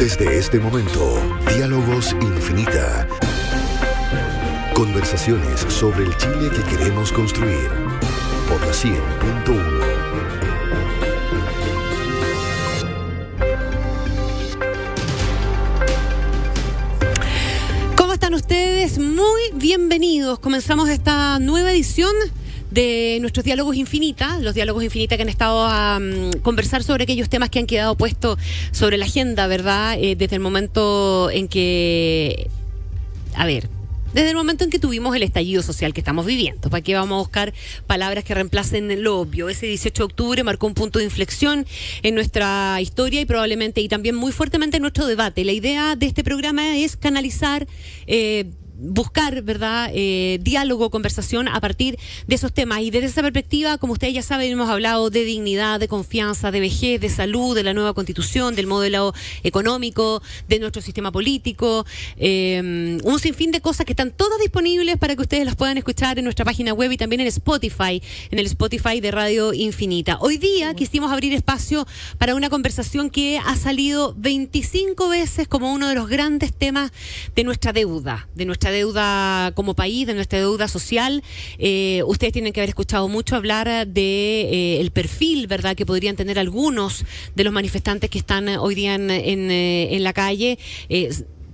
Desde este momento, Diálogos Infinita. Conversaciones sobre el Chile que queremos construir. Por la 100.1. ¿Cómo están ustedes? Muy bienvenidos. Comenzamos esta nueva edición de nuestros diálogos infinita, los diálogos infinita que han estado a conversar sobre aquellos temas que han quedado puestos sobre la agenda, ¿verdad? Eh, desde el momento en que, a ver, desde el momento en que tuvimos el estallido social que estamos viviendo. ¿Para qué vamos a buscar palabras que reemplacen lo obvio? Ese 18 de octubre marcó un punto de inflexión en nuestra historia y probablemente y también muy fuertemente en nuestro debate. La idea de este programa es canalizar eh, buscar, ¿verdad?, eh, diálogo, conversación a partir de esos temas. Y desde esa perspectiva, como ustedes ya saben, hemos hablado de dignidad, de confianza, de vejez, de salud, de la nueva constitución, del modelo económico, de nuestro sistema político, eh, un sinfín de cosas que están todas disponibles para que ustedes las puedan escuchar en nuestra página web y también en Spotify, en el Spotify de Radio Infinita. Hoy día quisimos abrir espacio para una conversación que ha salido 25 veces como uno de los grandes temas de nuestra deuda, de nuestra deuda como país, de nuestra deuda social. Eh, ustedes tienen que haber escuchado mucho hablar de eh, el perfil, ¿verdad?, que podrían tener algunos de los manifestantes que están hoy día en, en, eh, en la calle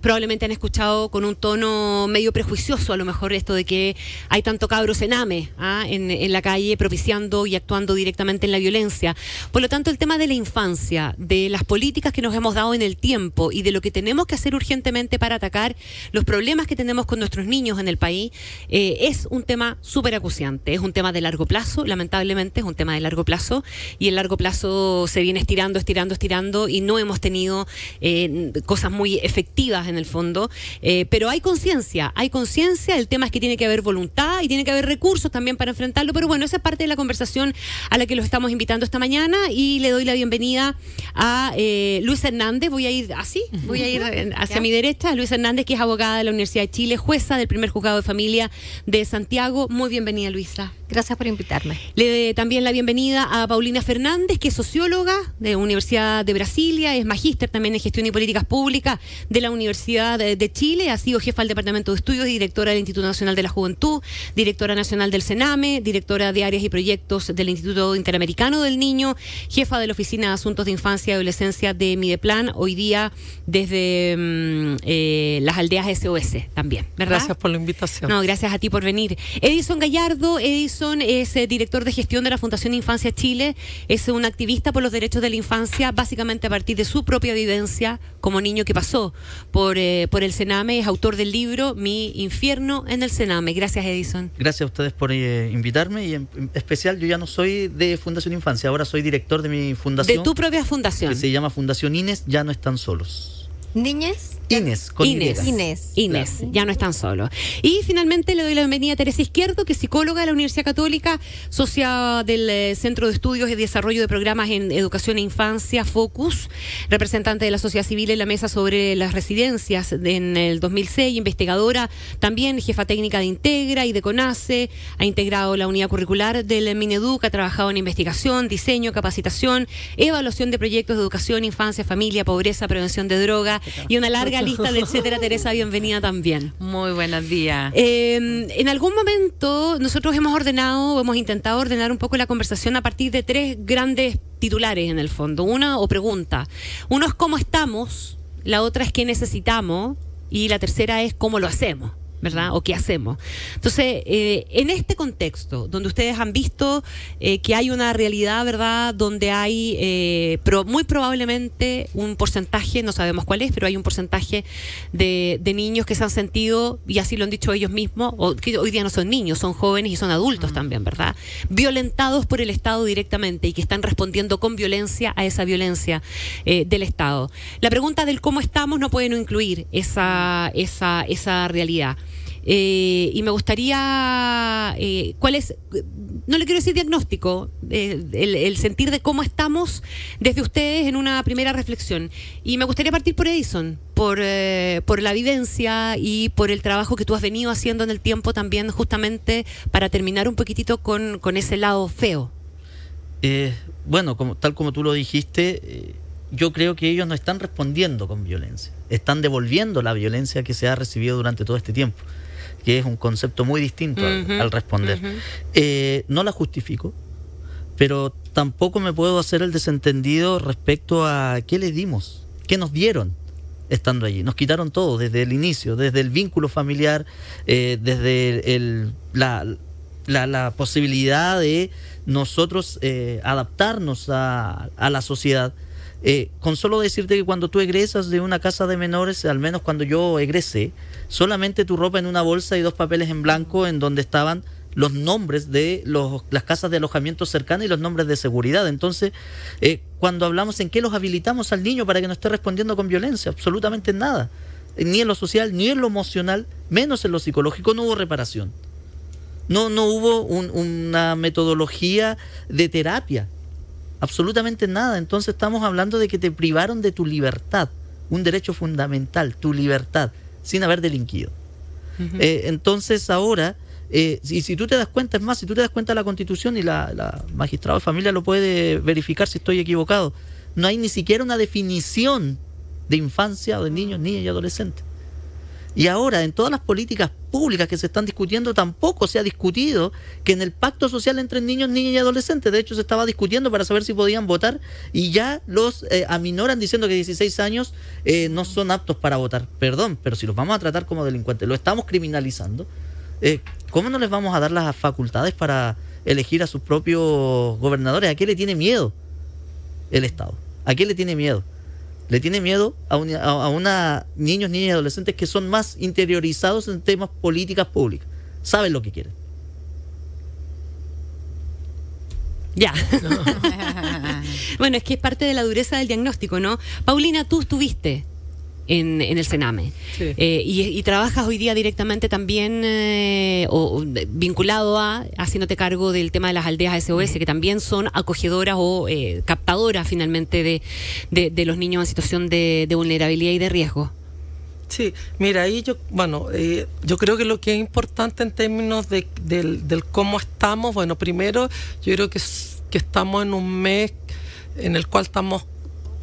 probablemente han escuchado con un tono medio prejuicioso a lo mejor esto de que hay tanto cabros en AME ¿ah? en, la calle propiciando y actuando directamente en la violencia. Por lo tanto, el tema de la infancia, de las políticas que nos hemos dado en el tiempo y de lo que tenemos que hacer urgentemente para atacar los problemas que tenemos con nuestros niños en el país, eh, es un tema súper acuciante. Es un tema de largo plazo, lamentablemente es un tema de largo plazo y el largo plazo se viene estirando, estirando, estirando y no hemos tenido eh, cosas muy efectivas en en el fondo, eh, pero hay conciencia, hay conciencia, el tema es que tiene que haber voluntad y tiene que haber recursos también para enfrentarlo, pero bueno, esa es parte de la conversación a la que los estamos invitando esta mañana y le doy la bienvenida a eh, Luis Hernández, voy a ir así, voy a ir hacia mi derecha, Luis Hernández, que es abogada de la Universidad de Chile, jueza del primer juzgado de familia de Santiago. Muy bienvenida, Luisa. Gracias por invitarme. Le doy también la bienvenida a Paulina Fernández, que es socióloga de la Universidad de Brasilia, es magíster también en gestión y políticas públicas de la Universidad de, Chile, ha sido jefa del Departamento de Estudios y directora del Instituto Nacional de la Juventud, directora nacional del CENAME, directora de áreas y proyectos del Instituto Interamericano del Niño, jefa de la Oficina de Asuntos de Infancia y Adolescencia de Mideplan, hoy día desde mm, eh, las aldeas SOS también, ¿verdad? Gracias por la invitación. No, gracias a ti por venir. Edison Gallardo, Edison es eh, director de gestión de la Fundación Infancia Chile, es un activista por los derechos de la infancia, básicamente a partir de su propia vivencia como niño que pasó por eh, por, el Sename, es autor del libro Mi infierno en el Sename. Gracias, Edison. Gracias a ustedes por eh, invitarme y en especial yo ya no soy de Fundación Infancia, ahora soy director de mi fundación. De tu propia fundación. Que se llama Fundación Ines, ya no están solos. ¿Niñez? Inés, con Inés. Inés. Inés, ya no están solos. Y finalmente le doy la bienvenida a Teresa Izquierdo, que es psicóloga de la Universidad Católica, socia del eh, Centro de Estudios y Desarrollo de Programas en Educación e Infancia, FOCUS, representante de la sociedad civil en la mesa sobre las residencias en el 2006, investigadora, también jefa técnica de Integra y de CONACE, ha integrado la unidad curricular del Mineduc, ha trabajado en investigación, diseño, capacitación, evaluación de proyectos de educación, infancia, familia, pobreza, prevención de droga y una larga lista de etcétera. Teresa, bienvenida también. Muy buenos días. Eh, en algún momento nosotros hemos ordenado, hemos intentado ordenar un poco la conversación a partir de tres grandes titulares en el fondo. Una o pregunta. Uno es cómo estamos, la otra es qué necesitamos y la tercera es cómo lo hacemos. ¿Verdad? ¿O qué hacemos? Entonces, eh, en este contexto, donde ustedes han visto eh, que hay una realidad, ¿verdad?, donde hay eh, muy probablemente un porcentaje, no sabemos cuál es, pero hay un porcentaje de, niños que se han sentido, y así lo han dicho ellos mismos, o que hoy día no son niños, son jóvenes y son adultos también, ¿verdad? Violentados por el Estado directamente y que están respondiendo con violencia a esa violencia del Estado. La pregunta del cómo estamos no puede no incluir esa, esa, esa realidad. Eh, y me gustaría, eh, ¿cuál es? No le quiero decir diagnóstico, eh, el, sentir de cómo estamos desde ustedes en una primera reflexión. Y me gustaría partir por Edison, por, por la vivencia y por el trabajo que tú has venido haciendo en el tiempo también, justamente para terminar un poquitito con, con ese lado feo. bueno, como, tal como tú lo dijiste yo creo que ellos no están respondiendo con violencia, están devolviendo la violencia que se ha recibido durante todo este tiempo, que es un concepto muy distinto al- responder. Eh, no la justifico, pero tampoco me puedo hacer el desentendido respecto a qué les dimos, qué nos dieron estando allí. Nos quitaron todo desde el inicio, desde el vínculo familiar, eh, desde el- la, la- la posibilidad de nosotros eh, adaptarnos a, a la sociedad. Eh, con solo decirte que cuando tú egresas de una casa de menores, al menos cuando yo egresé, solamente tu ropa en una bolsa y dos papeles en blanco en donde estaban los nombres de los, las casas de alojamiento cercanas y los nombres de seguridad. Entonces, eh, cuando hablamos en qué los habilitamos al niño para que no esté respondiendo con violencia, absolutamente en nada. Ni en lo social, ni en lo emocional, menos en lo psicológico, no hubo reparación. No, no hubo un- una metodología de terapia. Absolutamente nada. Entonces estamos hablando de que te privaron de tu libertad, un derecho fundamental, tu libertad, sin haber delinquido. Eh, entonces ahora, eh, si, si tú te das cuenta, es más, si tú te das cuenta de la constitución y la, la magistrado de familia lo puede verificar si estoy equivocado, no hay ni siquiera una definición de infancia o de niños, niñas y adolescentes. Y ahora, en todas las políticas públicas que se están discutiendo, tampoco se ha discutido que en el pacto social entre niños, niñas y adolescentes, de hecho se estaba discutiendo para saber si podían votar y ya los eh, aminoran diciendo que 16 años eh, no son aptos para votar. Perdón, pero si los vamos a tratar como delincuentes, lo estamos criminalizando, eh, ¿cómo no les vamos a dar las facultades para elegir a sus propios gobernadores? ¿A qué le tiene miedo el Estado? ¿A qué le tiene miedo? Le tiene miedo a, una, a, a una niños, niñas y adolescentes que son más interiorizados en temas políticas públicas. Saben lo que quieren. Ya. bueno, es que es parte de la dureza del diagnóstico, ¿no? Paulina, tú estuviste en, en el Sename Sí. eh, y, y trabajas hoy día directamente también eh, o, vinculado a haciéndote cargo del tema de las aldeas SOS, que también son acogedoras o eh, captadoras finalmente de, de, de los niños en situación de, de vulnerabilidad y de riesgo. Sí, mira, ahí yo, bueno, eh, yo creo que lo que es importante en términos de, del, del cómo estamos, bueno, primero yo creo que, que estamos en un mes en el cual estamos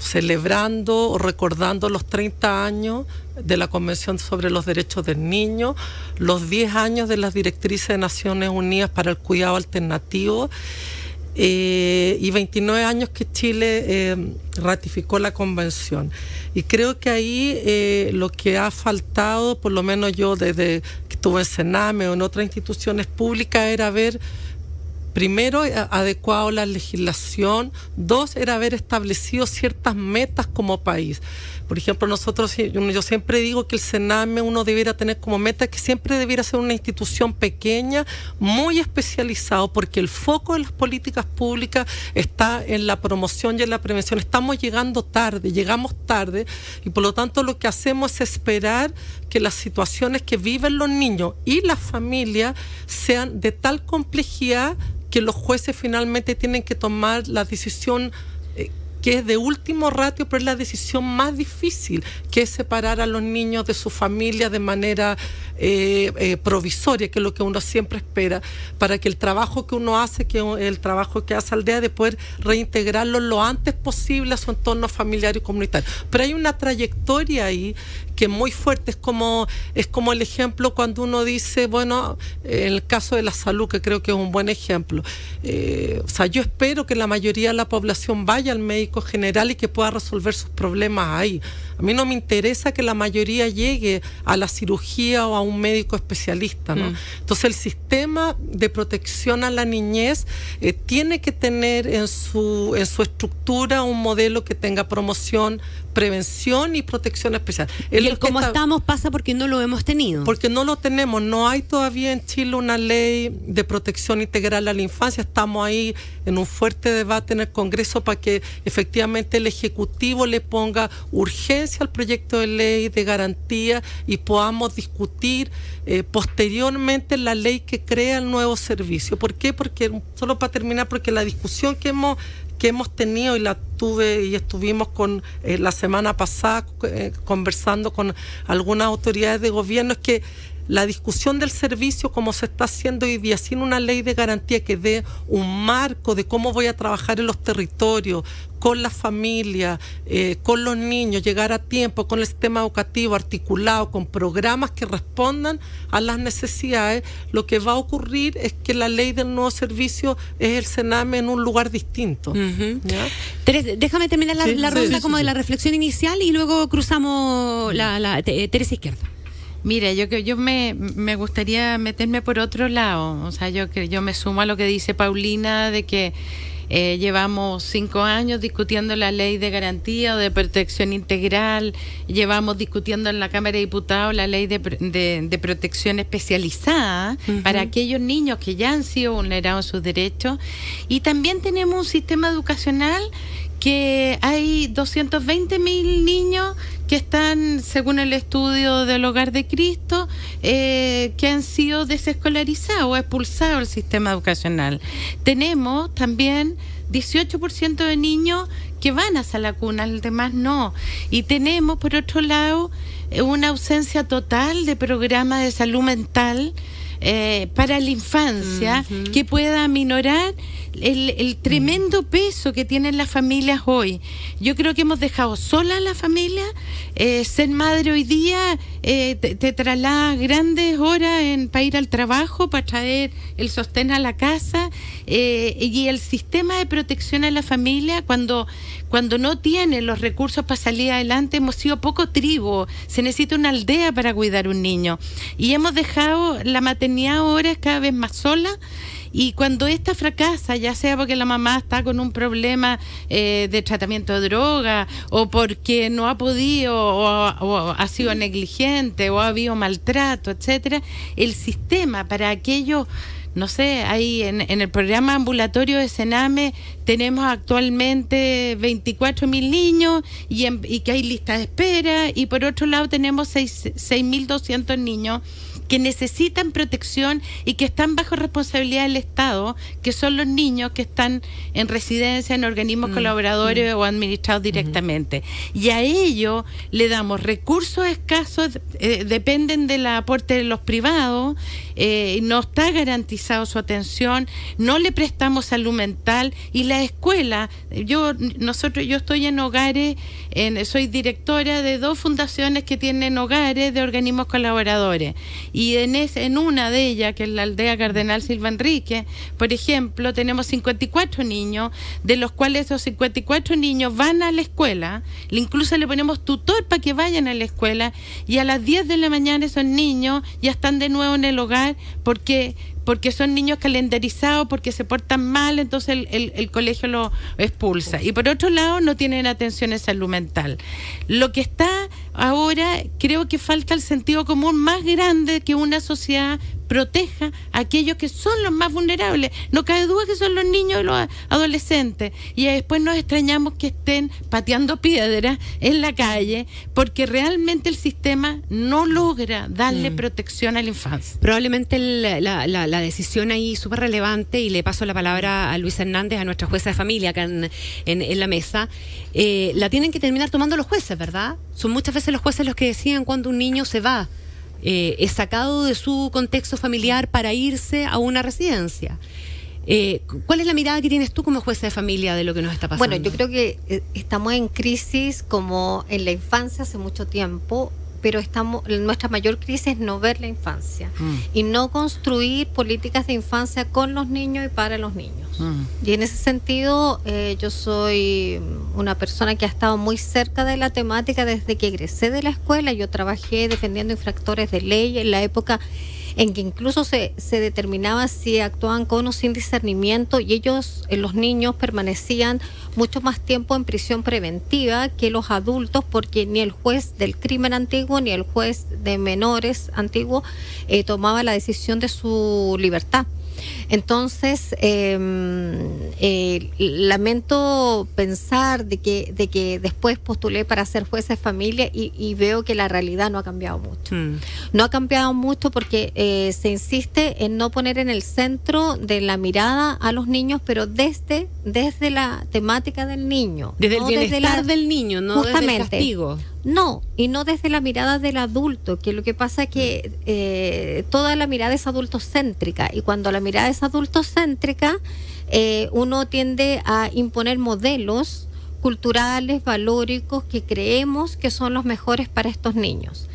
celebrando o recordando los 30 años de la Convención sobre los Derechos del Niño, los 10 años de las directrices de Naciones Unidas para el cuidado alternativo eh, y 29 años que Chile eh, ratificó la convención. Y creo que ahí eh, lo que ha faltado, por lo menos yo desde que estuve en Sename o en otras instituciones públicas, era ver primero, eh, adecuado la legislación. Dos, era haber establecido ciertas metas como país. Por ejemplo, nosotros, yo yo siempre digo que el Sename uno debiera tener como meta que siempre debiera ser una institución pequeña, muy especializado, porque el foco de las políticas públicas está en la promoción y en la prevención. Estamos llegando tarde, llegamos tarde, y por lo tanto lo que hacemos es esperar que las situaciones que viven los niños y las familias sean de tal complejidad que los jueces finalmente tienen que tomar la decisión eh, que es de último ratio, pero es la decisión más difícil, que es separar a los niños de su familia de manera eh, eh, provisoria, que es lo que uno siempre espera, para que el trabajo que uno hace, que el trabajo que hace Aldea, de poder reintegrarlo lo antes posible a su entorno familiar y comunitario. Pero hay una trayectoria ahí que es muy fuerte, es como, es como el ejemplo cuando uno dice, bueno, en el caso de la salud, que creo que es un buen ejemplo, eh, o sea, yo espero que la mayoría de la población vaya al médico general y que pueda resolver sus problemas ahí. A mí no me interesa que la mayoría llegue a la cirugía o a un médico especialista, ¿no? Mm. Entonces el sistema de protección a la niñez eh, tiene que tener en su, en su estructura un modelo que tenga promoción, prevención y protección especial. Es Y el cómo estamos pasa porque no lo hemos tenido. porque no lo tenemos, no hay todavía en Chile una ley de protección integral a la infancia. Estamos ahí en un fuerte debate en el Congreso para que efectivamente el Ejecutivo le ponga urgencia al proyecto de ley de garantía y podamos discutir eh, posteriormente la ley que crea el nuevo servicio. ¿Por qué? Porque, solo para terminar, porque la discusión que hemos que hemos tenido y la tuve y estuvimos con eh, la semana pasada eh, conversando con algunas autoridades de gobierno es que la discusión del servicio como se está haciendo hoy día, sin una ley de garantía que dé un marco de cómo voy a trabajar en los territorios, con la familia, eh, con los niños, llegar a tiempo, con el sistema educativo articulado, con programas que respondan a las necesidades, lo que va a ocurrir es que la ley del nuevo servicio es el Sename en un lugar distinto. Teres, déjame terminar la, Sí, la sí, ronda sí, como de la reflexión inicial y luego cruzamos la, la te- Teresa Izquierda. Mira, yo que yo me, me gustaría meterme por otro lado. O sea, yo que yo me sumo a lo que dice Paulina de que eh, llevamos cinco años discutiendo la ley de garantía o de protección integral. Llevamos discutiendo en la Cámara de Diputados la ley de, de, de protección especializada para aquellos niños que ya han sido vulnerados sus derechos. Y también tenemos un sistema educacional que hay 220 mil niños que están, según el estudio del Hogar de Cristo, eh, que han sido desescolarizados o expulsados del sistema educacional. Tenemos también 18% de niños que van hacia la cuna, el demás no. Y tenemos, por otro lado, una ausencia total de programas de salud mental eh, para la infancia que pueda aminorar el, el tremendo peso que tienen las familias hoy. Yo creo que hemos dejado sola a la familia. eh, ser madre hoy día eh, te, te traslada grandes horas en, para ir al trabajo, para traer el sostén a la casa. eh, y el sistema de protección a la familia, cuando, cuando no tiene los recursos para salir adelante, hemos sido poco tribu. Se necesita una aldea para cuidar un niño. Y hemos dejado la maternidad ahora cada vez más sola. Y cuando esta fracasa, ya sea porque la mamá está con un problema eh, de tratamiento de droga, o porque no ha podido, o, o ha sido negligente, o ha habido maltrato, etcétera, el sistema para aquellos no sé, ahí en, en el programa ambulatorio de Sename tenemos actualmente 24 mil niños y, en- y que hay lista de espera y por otro lado tenemos seis- 6.200 niños que necesitan protección y que están bajo responsabilidad del Estado, que son los niños que están en residencia en organismos colaboradores o administrados directamente. Y a ellos le damos recursos escasos, eh, dependen del aporte de los privados, eh, no está garantizado su atención, no le prestamos salud mental y la escuela, yo nosotros yo estoy en hogares, soy directora de dos fundaciones que tienen hogares de organismos colaboradores. Y en es, en una de ellas que es la aldea Cardenal Silva Enrique, por ejemplo, tenemos 54 niños, de los cuales esos 54 niños van a la escuela, incluso le ponemos tutor para que vayan a la escuela y a las 10 de la mañana esos niños ya están de nuevo en el hogar porque porque son niños calendarizados, porque se portan mal, entonces el, el- el colegio lo expulsa. Y por otro lado, no tienen atención en salud mental. Lo que está ahora, creo que falta el sentido común más grande que una sociedad proteja a aquellos que son los más vulnerables. No cabe duda que son los niños y los adolescentes. Y después nos extrañamos que estén pateando piedras en la calle porque realmente el sistema no logra darle protección a la infancia. Probablemente el- la, la- la decisión ahí súper relevante, y le paso la palabra a Luis Hernández, a nuestra jueza de familia acá en, la mesa, eh, la tienen que terminar tomando los jueces, ¿verdad? Son muchas veces los jueces los que deciden cuando un niño se va, eh, es sacado de su contexto familiar para irse a una residencia. Eh, ¿Cuál es la mirada que tienes tú como jueza de familia de lo que nos está pasando? Bueno, yo creo que estamos en crisis como en la infancia hace mucho tiempo, pero estamos nuestra mayor crisis es no ver la infancia y no construir políticas de infancia con los niños y para los niños. Y en ese sentido, eh, yo soy una persona que ha estado muy cerca de la temática desde que egresé de la escuela. Yo trabajé defendiendo infractores de ley en la época en que incluso se, se determinaba si actuaban con o sin discernimiento y ellos, eh, los niños, permanecían mucho más tiempo en prisión preventiva que los adultos porque ni el juez del crimen antiguo ni el juez de menores antiguo eh, tomaba la decisión de su libertad. Entonces, eh, eh, lamento pensar de que, de que después postulé para ser jueza de familia y, y veo que la realidad no ha cambiado mucho. Mm. No ha cambiado mucho porque eh, se insiste en no poner en el centro de la mirada a los niños, pero desde, desde la temática del niño. Desde el no bienestar la- del niño, no desde el Justamente. castigo. No, y no desde la mirada del adulto, que lo que pasa es que eh, toda la mirada es adultocéntrica y cuando la mirada es adultocéntrica, eh, uno tiende a imponer modelos culturales, valóricos, que creemos que son los mejores para estos niños.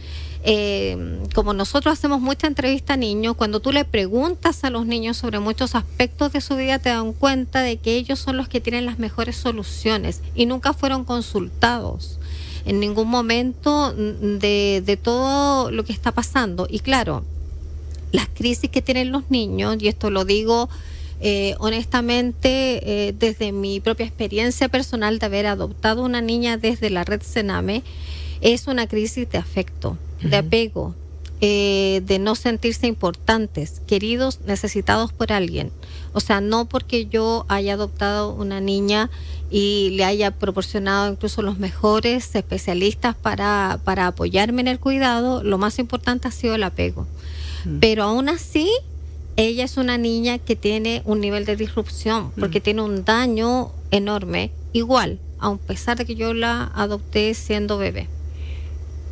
Eh, como nosotros hacemos mucha entrevista a niños, cuando tú le preguntas a los niños sobre muchos aspectos de su vida, te dan cuenta de que ellos son los que tienen las mejores soluciones y nunca fueron consultados en ningún momento de, de todo lo que está pasando. Y claro, las crisis que tienen los niños, y esto lo digo eh, honestamente, eh, desde mi propia experiencia personal de haber adoptado una niña desde la red Sename, es una crisis de afecto, de apego, eh, de no sentirse importantes, queridos, necesitados por alguien. O sea, no porque yo haya adoptado una niña y le haya proporcionado incluso los mejores especialistas para, para apoyarme en el cuidado, lo más importante ha sido el apego. Pero aún así, ella es una niña que tiene un nivel de disrupción, porque tiene un daño enorme, igual, a pesar de que yo la adopté siendo bebé.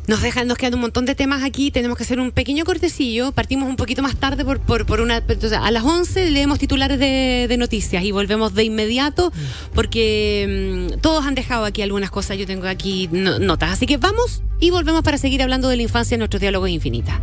Nos dejan, nos quedan un montón de temas aquí, tenemos que hacer un pequeño cortecillo, partimos un poquito más tarde por, por, por una... A las 11 leemos titulares de, de noticias y volvemos de inmediato porque mm, todos han dejado aquí algunas cosas, yo tengo aquí no- notas, así que vamos y volvemos para seguir hablando de la infancia en nuestros diálogos infinita.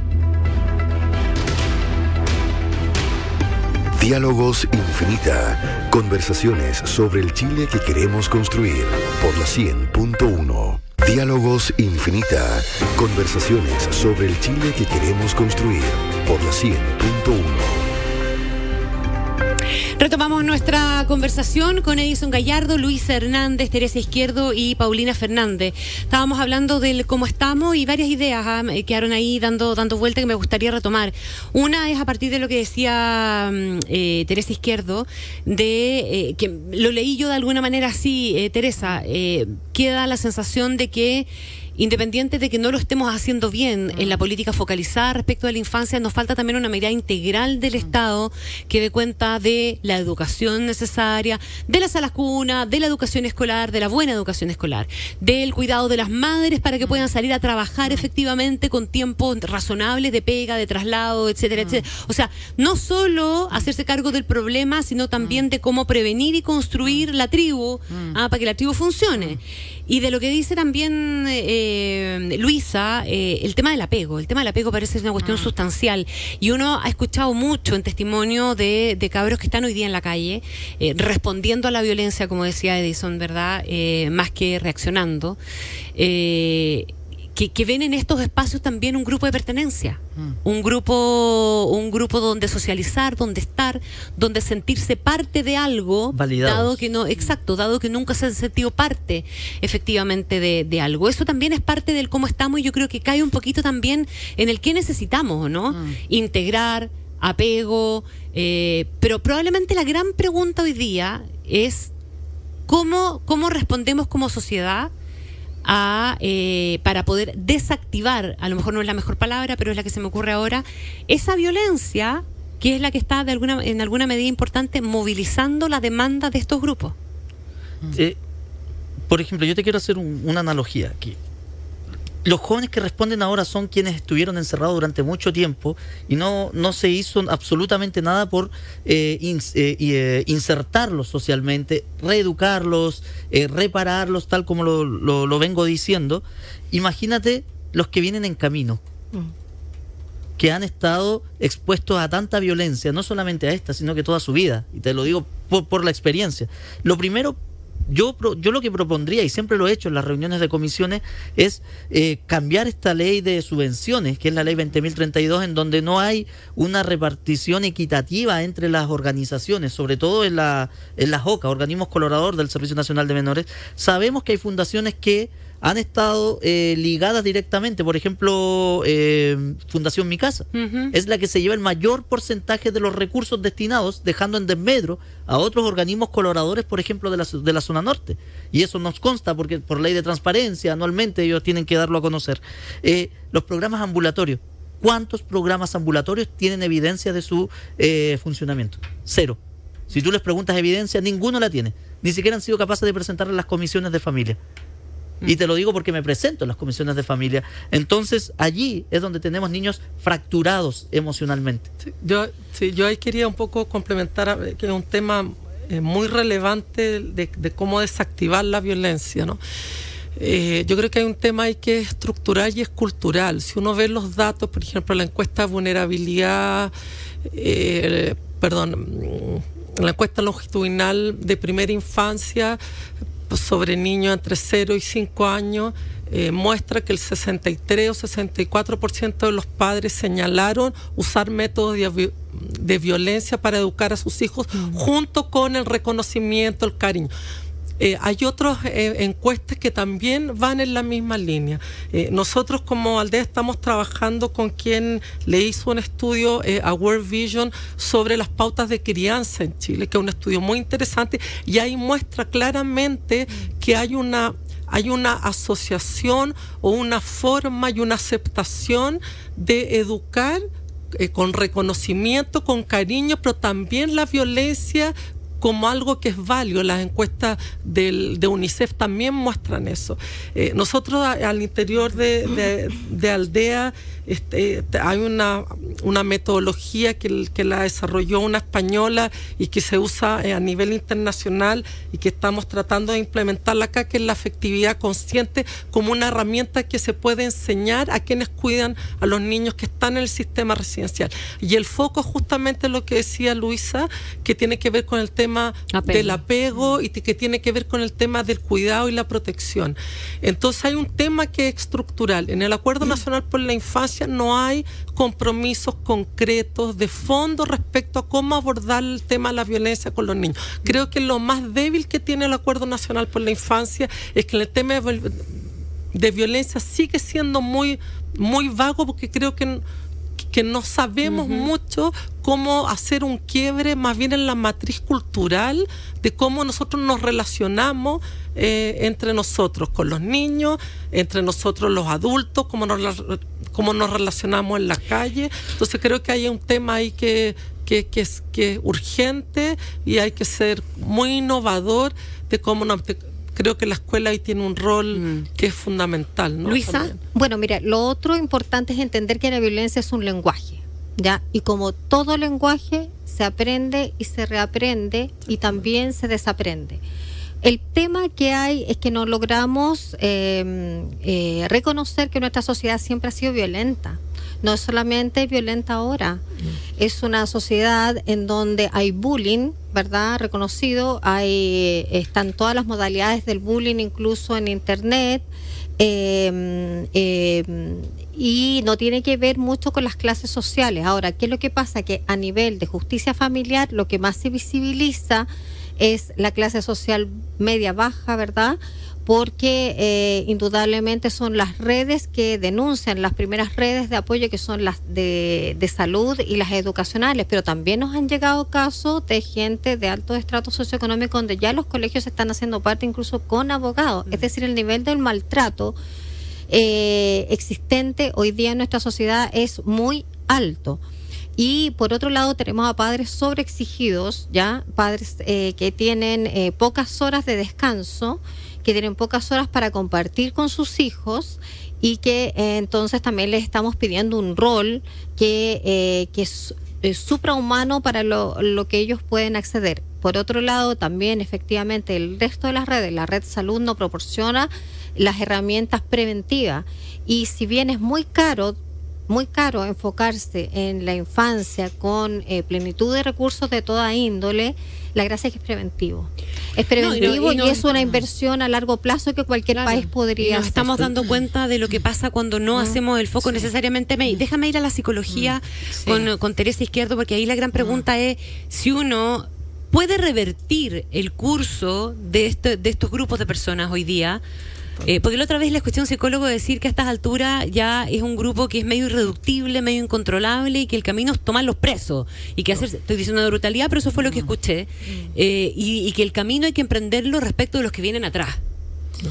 Diálogos Infinita. Conversaciones sobre el Chile que queremos construir por la 100.1. Diálogos Infinita. Conversaciones sobre el Chile que queremos construir por la 100.1. Retomamos nuestra conversación con Edison Gallardo, Luis Hernández, Teresa Izquierdo y Paulina Fernández. Estábamos hablando del cómo estamos y varias ideas eh, quedaron ahí dando, dando vuelta que me gustaría retomar. Una es a partir de lo que decía mm, eh, Teresa Izquierdo, de eh, que lo leí yo de alguna manera así, eh, Teresa, queda la sensación de que independiente de que no lo estemos haciendo bien en la política focalizada respecto de la infancia, nos falta también una mirada integral del Estado que dé cuenta de la educación necesaria, de las salas cuna, de la educación escolar, de la buena educación escolar, del cuidado de las madres para que puedan salir a trabajar efectivamente con tiempos razonables de pega, de traslado, etcétera, etcétera. O sea, no solo hacerse cargo del problema, sino también de cómo prevenir y construir la tribu ah, para que la tribu funcione. Y de lo que dice también eh, Luisa, eh, el tema del apego. El tema del apego parece una cuestión sustancial. Y uno ha escuchado mucho en testimonio de, de cabros que están hoy día en la calle, eh, respondiendo a la violencia, como decía Edison, ¿verdad? Eh, más que reaccionando. Que, que ven en estos espacios también un grupo de pertenencia, un grupo, un grupo donde socializar, donde estar, donde sentirse parte de algo, Validados. dado que no, exacto, dado que nunca se han sentido parte efectivamente de, de algo. Eso también es parte del cómo estamos y yo creo que cae un poquito también en el qué necesitamos, ¿no? Integrar, apego, eh, pero probablemente la gran pregunta hoy día es cómo, cómo respondemos como sociedad a, eh, para poder desactivar, a lo mejor no es la mejor palabra, pero es la que se me ocurre ahora, esa violencia que es la que está de alguna, en alguna medida importante movilizando la demanda de estos grupos. Eh, por ejemplo, yo te quiero hacer un- una analogía aquí. Los jóvenes que responden ahora son quienes estuvieron encerrados durante mucho tiempo y no, no se hizo absolutamente nada por eh, eh, eh, insertarlos socialmente, reeducarlos, eh, repararlos, tal como lo, lo- lo vengo diciendo. Imagínate los que vienen en camino que han estado expuestos a tanta violencia, no solamente a esta, sino que toda su vida. Y te lo digo por, por la experiencia. Lo primero, yo, yo lo que propondría, y siempre lo he hecho en las reuniones de comisiones, es eh, cambiar esta ley de subvenciones, que es la ley 20.032, en donde no hay una repartición equitativa entre las organizaciones, sobre todo en, la, en las OCA, organismos colaboradores del Servicio Nacional de Menores. Sabemos que hay fundaciones que han estado eh, ligadas directamente, por ejemplo, eh, Fundación Mi Casa es la que se lleva el mayor porcentaje de los recursos destinados, dejando en desmedro a otros organismos colaboradores, por ejemplo, de la, de la zona norte. Y eso nos consta porque por ley de transparencia, anualmente ellos tienen que darlo a conocer. Eh, los programas ambulatorios. ¿Cuántos programas ambulatorios tienen evidencia de su eh, funcionamiento? Cero. Si tú les preguntas evidencia, ninguno la tiene. Ni siquiera han sido capaces de presentarla en las comisiones de familia. Y te lo digo porque me presento en las comisiones de familia. Entonces, allí es donde tenemos niños fracturados emocionalmente. yo, sí, yo ahí quería un poco complementar, que es un tema eh, muy relevante de, de, cómo desactivar la violencia, ¿no? Eh, yo creo que hay un tema ahí que es estructural y es cultural. Si uno ve los datos, por ejemplo, la encuesta de vulnerabilidad, eh, perdón, la encuesta longitudinal de primera infancia sobre niños entre 0 y 5 años, eh, muestra que el 63 o 64% de los padres señalaron usar métodos de, de, violencia para educar a sus hijos, mm. junto con el reconocimiento, el cariño. Eh, hay otras eh, encuestas que también van en la misma línea. Eh, nosotros como aldea estamos trabajando con quien le hizo un estudio a World Vision sobre las pautas de crianza en Chile, que es un estudio muy interesante y ahí muestra claramente que hay una hay una asociación o una forma y una aceptación de educar con reconocimiento, con cariño, pero también la violencia como algo que es válido. Las encuestas del, de UNICEF también muestran eso. Eh, nosotros al interior de, de Aldea este, hay una, una metodología que, que, la desarrolló una española y que se usa eh, a nivel internacional y que estamos tratando de implementarla acá, que es la afectividad consciente como una herramienta que se puede enseñar a quienes cuidan a los niños que están en el sistema residencial. Y el foco es justamente lo que decía Luisa, que tiene que ver con el tema del apego y que tiene que ver con el tema del cuidado y la protección. Entonces hay un tema que es estructural. En el Acuerdo Nacional por la Infancia, no hay compromisos concretos de fondo respecto a cómo abordar el tema de la violencia con los niños. Creo que lo más débil que tiene el Acuerdo Nacional por la Infancia es que el tema de, violencia sigue siendo muy, muy vago porque creo que que no sabemos mucho cómo hacer un quiebre más bien en la matriz cultural de cómo nosotros nos relacionamos eh, entre nosotros, con los niños, entre nosotros los adultos, cómo nos, cómo nos relacionamos en la calle. Entonces creo que hay un tema ahí que, que, es, que urgente y hay que ser muy innovador de cómo nos creo que la escuela ahí tiene un rol mm. que es fundamental. ¿no? Luisa, bueno, mira, lo otro importante es entender que la violencia es un lenguaje, ¿ya? Y como todo lenguaje, se aprende y se reaprende y también se desaprende. El tema que hay es que no logramos em, eh, reconocer que nuestra sociedad siempre ha sido violenta. No es solamente violenta ahora, mm. es una sociedad en donde hay bullying, ¿verdad? Reconocido, hay, están todas las modalidades del bullying, incluso en Internet. Em, em, y no tiene que ver mucho con las clases sociales. Ahora, ¿qué es lo que pasa? Que a nivel de justicia familiar, lo que más se visibiliza es la clase social media baja, ¿verdad? porque eh, indudablemente son las redes que denuncian, las primeras redes de apoyo que son las de, de, salud y las educacionales, pero también nos han llegado casos de gente de alto estrato socioeconómico donde ya los colegios están haciendo parte incluso con abogados, es decir, el nivel del maltrato eh, existente hoy día en nuestra sociedad es muy alto. Y por otro lado tenemos a padres sobreexigidos, ya padres eh, que tienen pocas horas de descanso, que tienen pocas horas para compartir con sus hijos y que eh, entonces también les estamos pidiendo un rol que, eh, que es, suprahumano para lo, lo, que ellos pueden acceder. Por otro lado, también efectivamente el resto de las redes, la red salud no proporciona las herramientas preventivas y si bien es muy caro muy caro enfocarse en la infancia con eh, plenitud de recursos de toda índole, la gracia es que es preventivo. Es preventivo y, es una inversión a largo plazo que cualquier país podría. nos estamos dando cuenta de lo que pasa cuando no, hacemos el foco necesariamente. Déjame ir a la psicología mm. con, con Teresa Izquierdo, porque ahí la gran pregunta es si uno puede revertir el curso de, este, de estos grupos de personas hoy día eh, porque la otra vez la cuestión psicólogo decir que a estas alturas ya es un grupo que es medio irreductible, medio incontrolable y que el camino es tomarlos presos. Y que hacer, estoy diciendo de brutalidad, pero eso fue lo que escuché. Eh, y, que el camino hay que emprenderlo respecto de los que vienen atrás.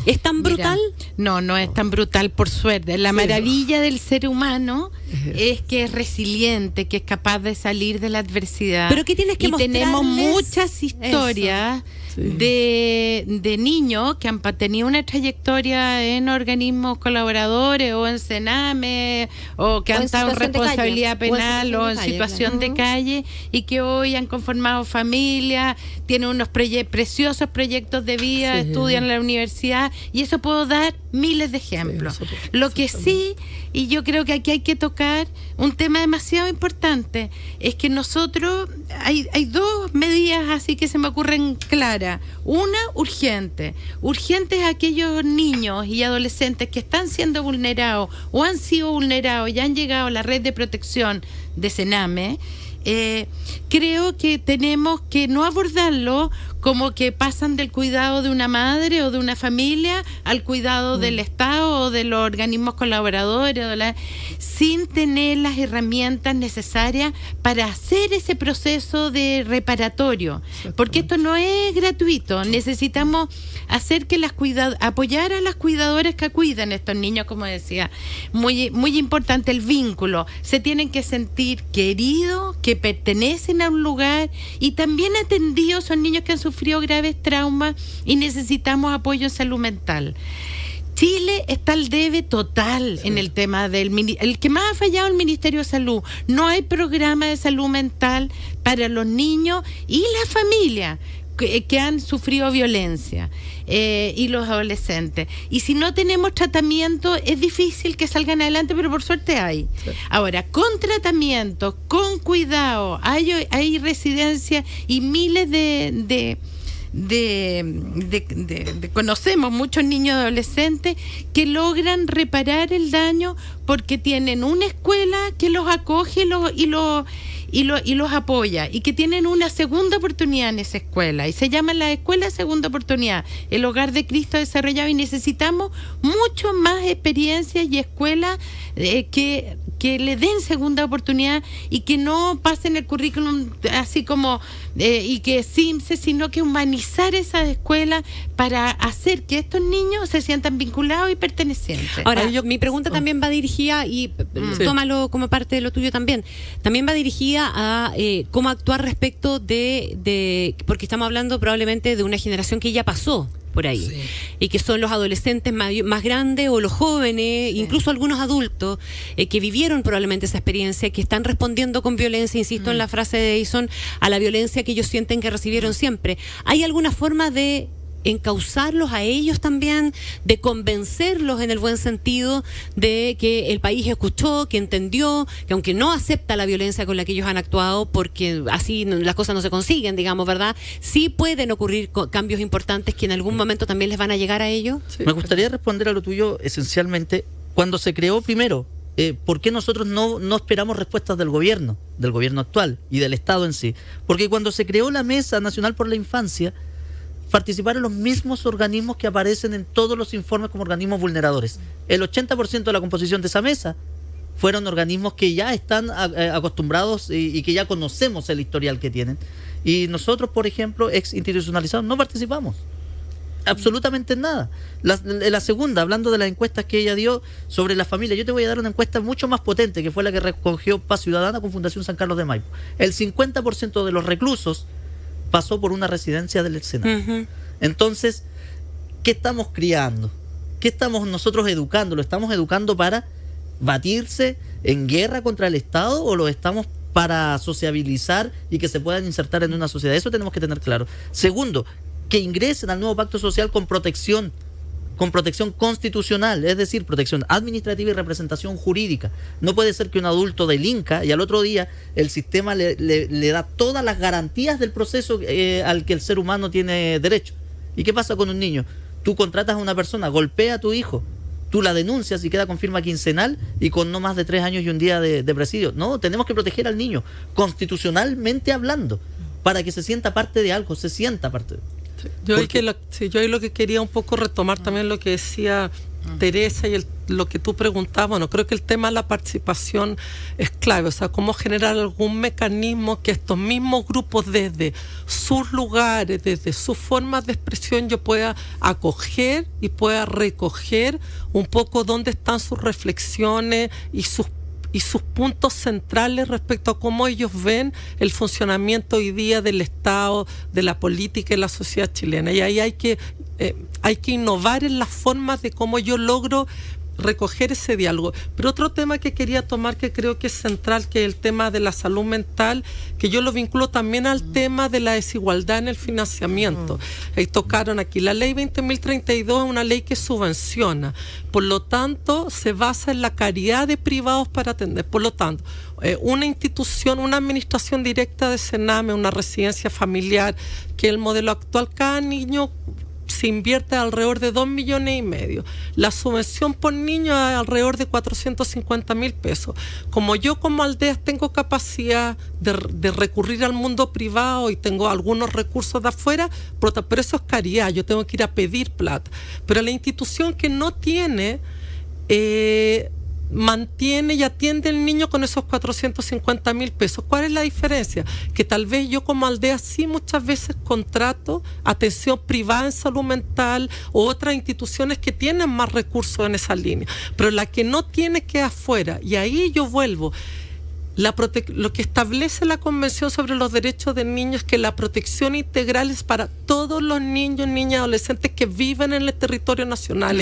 ¿Es tan brutal? no, no es tan brutal por suerte. La maravilla del ser humano es que es resiliente, que es capaz de salir de la adversidad. Pero ¿qué tienes que Y tenemos muchas historias de, de niños que han tenido una trayectoria en organismos colaboradores o en Sename o que O han estado en responsabilidad calle. Penal o en situación de calle, y que hoy han conformado familia, tienen unos proye- preciosos proyectos de vida, Sí. estudian en la universidad y eso puedo dar miles de ejemplos. Lo que sí, y yo creo que aquí hay que tocar un tema demasiado importante, es que nosotros, hay, hay dos medidas así que se me ocurren claras. Una, urgente. Urgente es aquellos niños y adolescentes que están siendo vulnerados o han sido vulnerados y han llegado a la red de protección de Sename. Eh, creo que tenemos que no abordarlo como que pasan del cuidado de una madre o de una familia al cuidado del Estado o de los organismos colaboradores, o de la- sin tener las herramientas necesarias para hacer ese proceso de reparatorio. Porque esto no es gratuito. Necesitamos hacer que las cuida apoyar a las cuidadoras que cuidan estos niños, como decía. Muy, muy importante el vínculo. Se tienen que sentir queridos, que pertenecen a un lugar y también atendidos. Son niños que han sufrido graves traumas y necesitamos apoyo en salud mental. Chile está al debe total en el tema del el que más ha fallado el Ministerio de Salud. No hay programa de salud mental para los niños y la familia que, que han sufrido violencia eh, y los adolescentes. Y si no tenemos tratamiento es difícil que salgan adelante, pero por suerte hay. Ahora, con tratamiento, con cuidado, hay, hay residencias y miles de- de de, de- de- de- conocemos muchos niños adolescentes que logran reparar el daño porque tienen una escuela que los acoge y los y los y, y los apoya y que tienen una segunda oportunidad en esa escuela y se llama la escuela segunda oportunidad. El hogar de Cristo desarrollado y necesitamos mucho más experiencias y escuelas eh, que que le den segunda oportunidad y que no pasen el currículum así como eh, y que simse, sino que humanizar esas escuelas para hacer que estos niños se sientan vinculados y pertenecientes. Ahora, Ahí yo- mi pregunta también va dirigida, y eh, Sí. tómalo como parte de lo tuyo también, también va dirigida a eh, cómo actuar respecto de, de, porque estamos hablando probablemente de una generación que ya pasó por ahí, y que son los adolescentes más grandes o los jóvenes, incluso algunos adultos, eh, que vivieron probablemente esa experiencia, que están respondiendo con violencia, insisto en la frase de Edison, a la violencia que ellos sienten que recibieron siempre. ¿Hay alguna forma de encauzarlos a ellos también, de convencerlos en el buen sentido de que el país escuchó, que entendió, que aunque no acepta la violencia con la que ellos han actuado, porque así las cosas no se consiguen, digamos, ¿verdad? Sí pueden ocurrir cambios importantes que en algún momento también les van a llegar a ellos. Me gustaría responder a lo tuyo esencialmente. Cuando se creó primero, eh, ¿por qué nosotros no, no esperamos respuestas del gobierno, del gobierno actual y del Estado en sí? Porque cuando se creó la Mesa Nacional por la Infancia, participaron los mismos organismos que aparecen en todos los informes como organismos vulneradores. El 80% de la composición de esa mesa fueron organismos que ya están eh, acostumbrados y, y que ya conocemos el historial que tienen. Y nosotros, por ejemplo, ex institucionalizados, no participamos absolutamente en nada. La, la segunda, hablando de las encuestas que ella dio sobre la familia, yo te voy a dar una encuesta mucho más potente, que fue la que recogió Paz Ciudadana con Fundación San Carlos de Maipo. El 50% de los reclusos pasó por una residencia del Senado. Entonces, ¿qué estamos criando? ¿Qué estamos nosotros educando? ¿Lo estamos educando para batirse en guerra contra el Estado o lo estamos para sociabilizar y que se puedan insertar en una sociedad? Eso tenemos que tener claro. Segundo, que ingresen al nuevo pacto social con protección con protección constitucional, es decir, protección administrativa y representación jurídica. No puede ser que un adulto delinca y al otro día el sistema le, da todas las garantías del proceso eh, al que el ser humano tiene derecho. ¿Y qué pasa con un niño? Tú contratas a una persona, golpea a tu hijo, tú la denuncias y queda con firma quincenal y con no más de tres años y un día de, de presidio. No, tenemos que proteger al niño, constitucionalmente hablando, para que se sienta parte de algo, se sienta parte de Yo ahí, que lo, sí, yo ahí lo que quería un poco retomar también lo que decía Teresa y el- lo que tú preguntabas, bueno, creo que el tema de la participación es clave, o sea, cómo generar algún mecanismo que estos mismos grupos desde sus lugares, desde sus formas de expresión, yo pueda acoger y pueda recoger un poco dónde están sus reflexiones y sus y sus puntos centrales respecto a cómo ellos ven el funcionamiento hoy día del Estado, de la política y la sociedad chilena. Y ahí hay que, eh, hay que innovar en las formas de cómo yo logro recoger ese diálogo. Pero otro tema que quería tomar que creo que es central, que es el tema de la salud mental, que yo lo vinculo también al tema de la desigualdad en el financiamiento. Ahí tocaron aquí. La ley 20.032 es una ley que subvenciona. Por lo tanto, se basa en la caridad de privados para atender. Por lo tanto, eh, una institución, una administración directa de Sename, una residencia familiar, que el modelo actual, cada niño se invierte alrededor de 2 millones y medio. La subvención por niño es alrededor de 450 mil pesos. Como yo como aldea tengo capacidad de, recurrir al mundo privado y tengo algunos recursos de afuera, pero eso es caridad, yo tengo que ir a pedir plata. Pero la institución que no tiene... Eh, mantiene y atiende al niño con esos 450 mil pesos. ¿Cuál es la diferencia? Que tal vez yo como aldea sí muchas veces contrato atención privada en salud mental o otras instituciones que tienen más recursos en esa línea, pero la que no tiene que afuera. Y ahí yo vuelvo. La lo que establece la Convención sobre los Derechos del Niño es que la protección integral es para todos los niños, niñas adolescentes que viven en el territorio nacional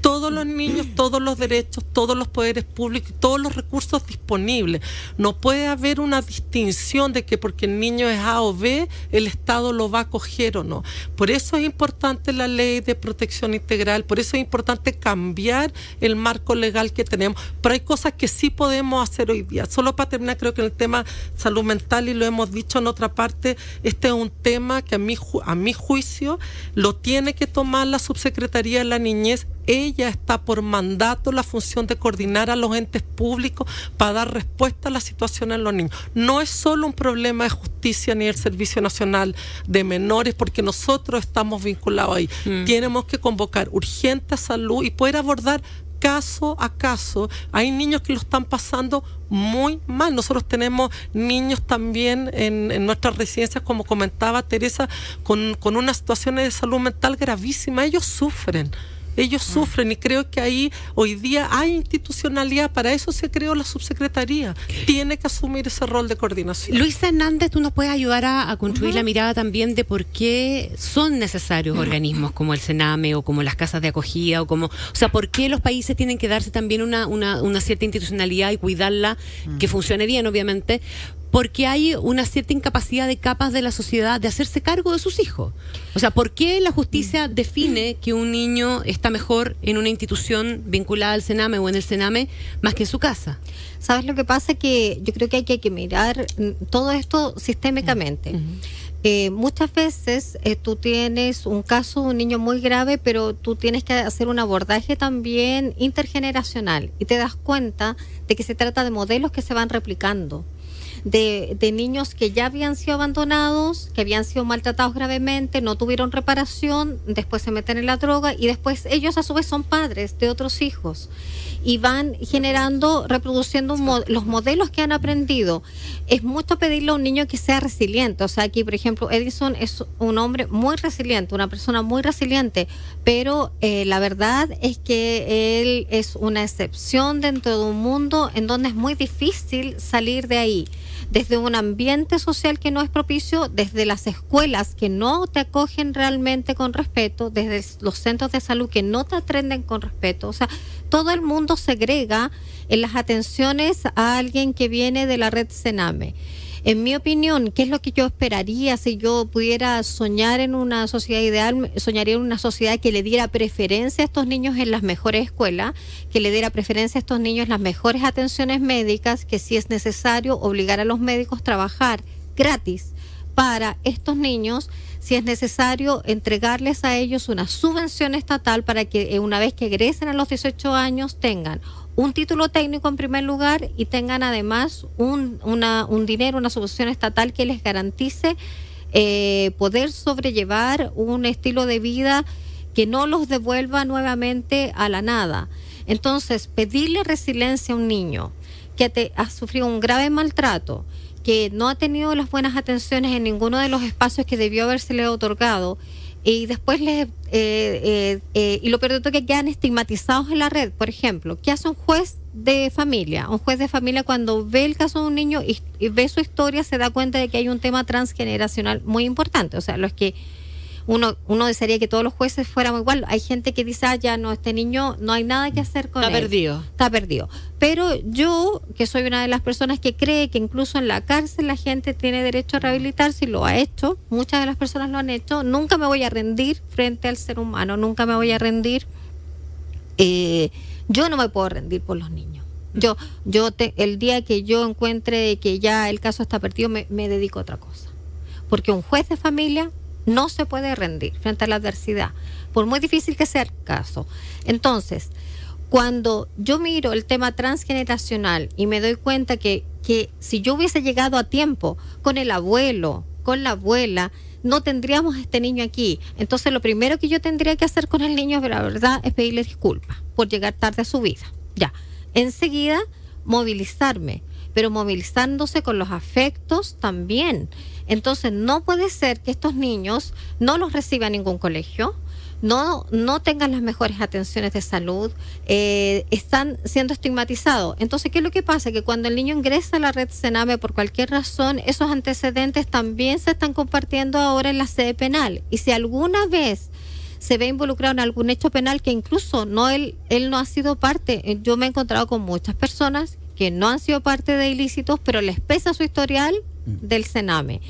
todos los niños, todos los derechos, todos los poderes públicos, todos los recursos disponibles. No puede haber una distinción de que porque el niño es A o B, el Estado lo va a coger o no. Por eso es importante la ley de protección integral, por eso es importante cambiar el marco legal que tenemos. Pero hay cosas que sí podemos hacer hoy día. Solo para terminar, creo que en el tema salud mental, y lo hemos dicho en otra parte, este es un tema que a mi, a mi juicio lo tiene que tomar la Subsecretaría de la Niñez ella está por mandato la función de coordinar a los entes públicos para dar respuesta a la situación en los niños. No es solo un problema de justicia ni el Servicio Nacional de Menores, porque nosotros estamos vinculados ahí. Mm. Tenemos que convocar urgente salud y poder abordar caso a caso. Hay niños que lo están pasando muy mal. Nosotros tenemos niños también en, nuestras residencias, como comentaba Teresa, con, con unas situaciones de salud mental gravísimas. Ellos sufren ellos mm. sufren y creo que ahí hoy día hay institucionalidad, para eso se creó la subsecretaría, tiene que asumir ese rol de coordinación. Luisa Hernández, tú nos puedes ayudar a, construir la mirada también de por qué son necesarios organismos como el Sename o como las casas de acogida o como, o sea, por qué los países tienen que darse también una, una, una cierta institucionalidad y cuidarla, que funcione bien obviamente, porque hay una cierta incapacidad de capas de la sociedad de hacerse cargo de sus hijos. O sea, ¿por qué la justicia define que un niño está mejor en una institución vinculada al Sename o en el Sename más que en su casa? ¿Sabes lo que pasa? Que yo creo que hay que, mirar todo esto sistémicamente. Eh, muchas veces eh, tú tienes un caso de un niño muy grave, pero tú tienes que hacer un abordaje también intergeneracional y te das cuenta de que se trata de modelos que se van replicando de, de niños que ya habían sido abandonados, que habían sido maltratados gravemente, no tuvieron reparación, después se meten en la droga y después ellos a su vez son padres de otros hijos y van generando, reproduciendo los modelos que han aprendido. Es mucho pedirle a un niño que sea resiliente. O sea, aquí, por ejemplo, Edison es un hombre muy resiliente, una persona muy resiliente, pero eh, la verdad es que él es una excepción dentro de un mundo en donde es muy difícil salir de ahí desde un ambiente social que no es propicio, desde las escuelas que no te acogen realmente con respeto, desde los centros de salud que no te atienden con respeto. O sea, todo el mundo segrega en las atenciones a alguien que viene de la red Sename. En mi opinión, ¿qué es lo que yo esperaría si yo pudiera soñar en una sociedad ideal? Soñaría en una sociedad que le diera preferencia a estos niños en las mejores escuelas, que le diera preferencia a estos niños las mejores atenciones médicas, que si es necesario obligar a los médicos a trabajar gratis para estos niños si es necesario entregarles a ellos una subvención estatal para que una vez que egresen a los 18 años tengan un título técnico en primer lugar y tengan además un, una, un dinero, una subvención estatal que les garantice eh, poder sobrellevar un estilo de vida que no los devuelva nuevamente a la nada. Entonces, pedirle resiliencia a un niño que ha sufrido un grave maltrato, que no ha tenido las buenas atenciones en ninguno de los espacios que debió habérsele otorgado, y después les eh, eh, eh, y lo peor de todo que quedan estigmatizados en la red por ejemplo qué hace un juez de familia. Un juez de familia cuando ve el caso de un niño y, y ve su historia se da cuenta de que hay un tema transgeneracional muy importante. O sea, los que uno, uno desearía que todos los jueces fuéramos igual. Hay gente que dice, ah, ya no, este niño no hay nada que hacer con Está él. perdido. Está perdido. Pero yo, que soy una de las personas que cree que incluso en la cárcel la gente tiene derecho a rehabilitarse y lo ha hecho, muchas de las personas lo han hecho, nunca me voy a rendir frente al ser humano, nunca me voy a rendir. Eh, yo no me puedo rendir por los niños. Yo, yo te, el día que yo encuentre que ya el caso está perdido, me, me dedico a otra cosa. Porque un juez de familia no se puede rendir frente a la adversidad, por muy difícil que sea el caso. Entonces, cuando yo miro el tema transgeneracional y me doy cuenta que, que si yo hubiese llegado a tiempo con el abuelo, con la abuela, no tendríamos a este niño aquí. Entonces lo primero que yo tendría que hacer con el niño, la verdad, es pedirle disculpas por llegar tarde a su vida. Ya. Enseguida, movilizarme, pero movilizándose con los afectos también. Entonces no puede ser que estos niños no los reciba ningún colegio, no, no tengan las mejores atenciones de salud, eh, están siendo estigmatizados. Entonces, ¿qué es lo que pasa? Que cuando el niño ingresa a la red Sename por cualquier razón, esos antecedentes también se están compartiendo ahora en la sede penal. Y si alguna vez se ve involucrado en algún hecho penal que incluso no él, él no ha sido parte, eh, yo me he encontrado con muchas personas que no han sido parte de ilícitos, pero les pesa su historial del Sename.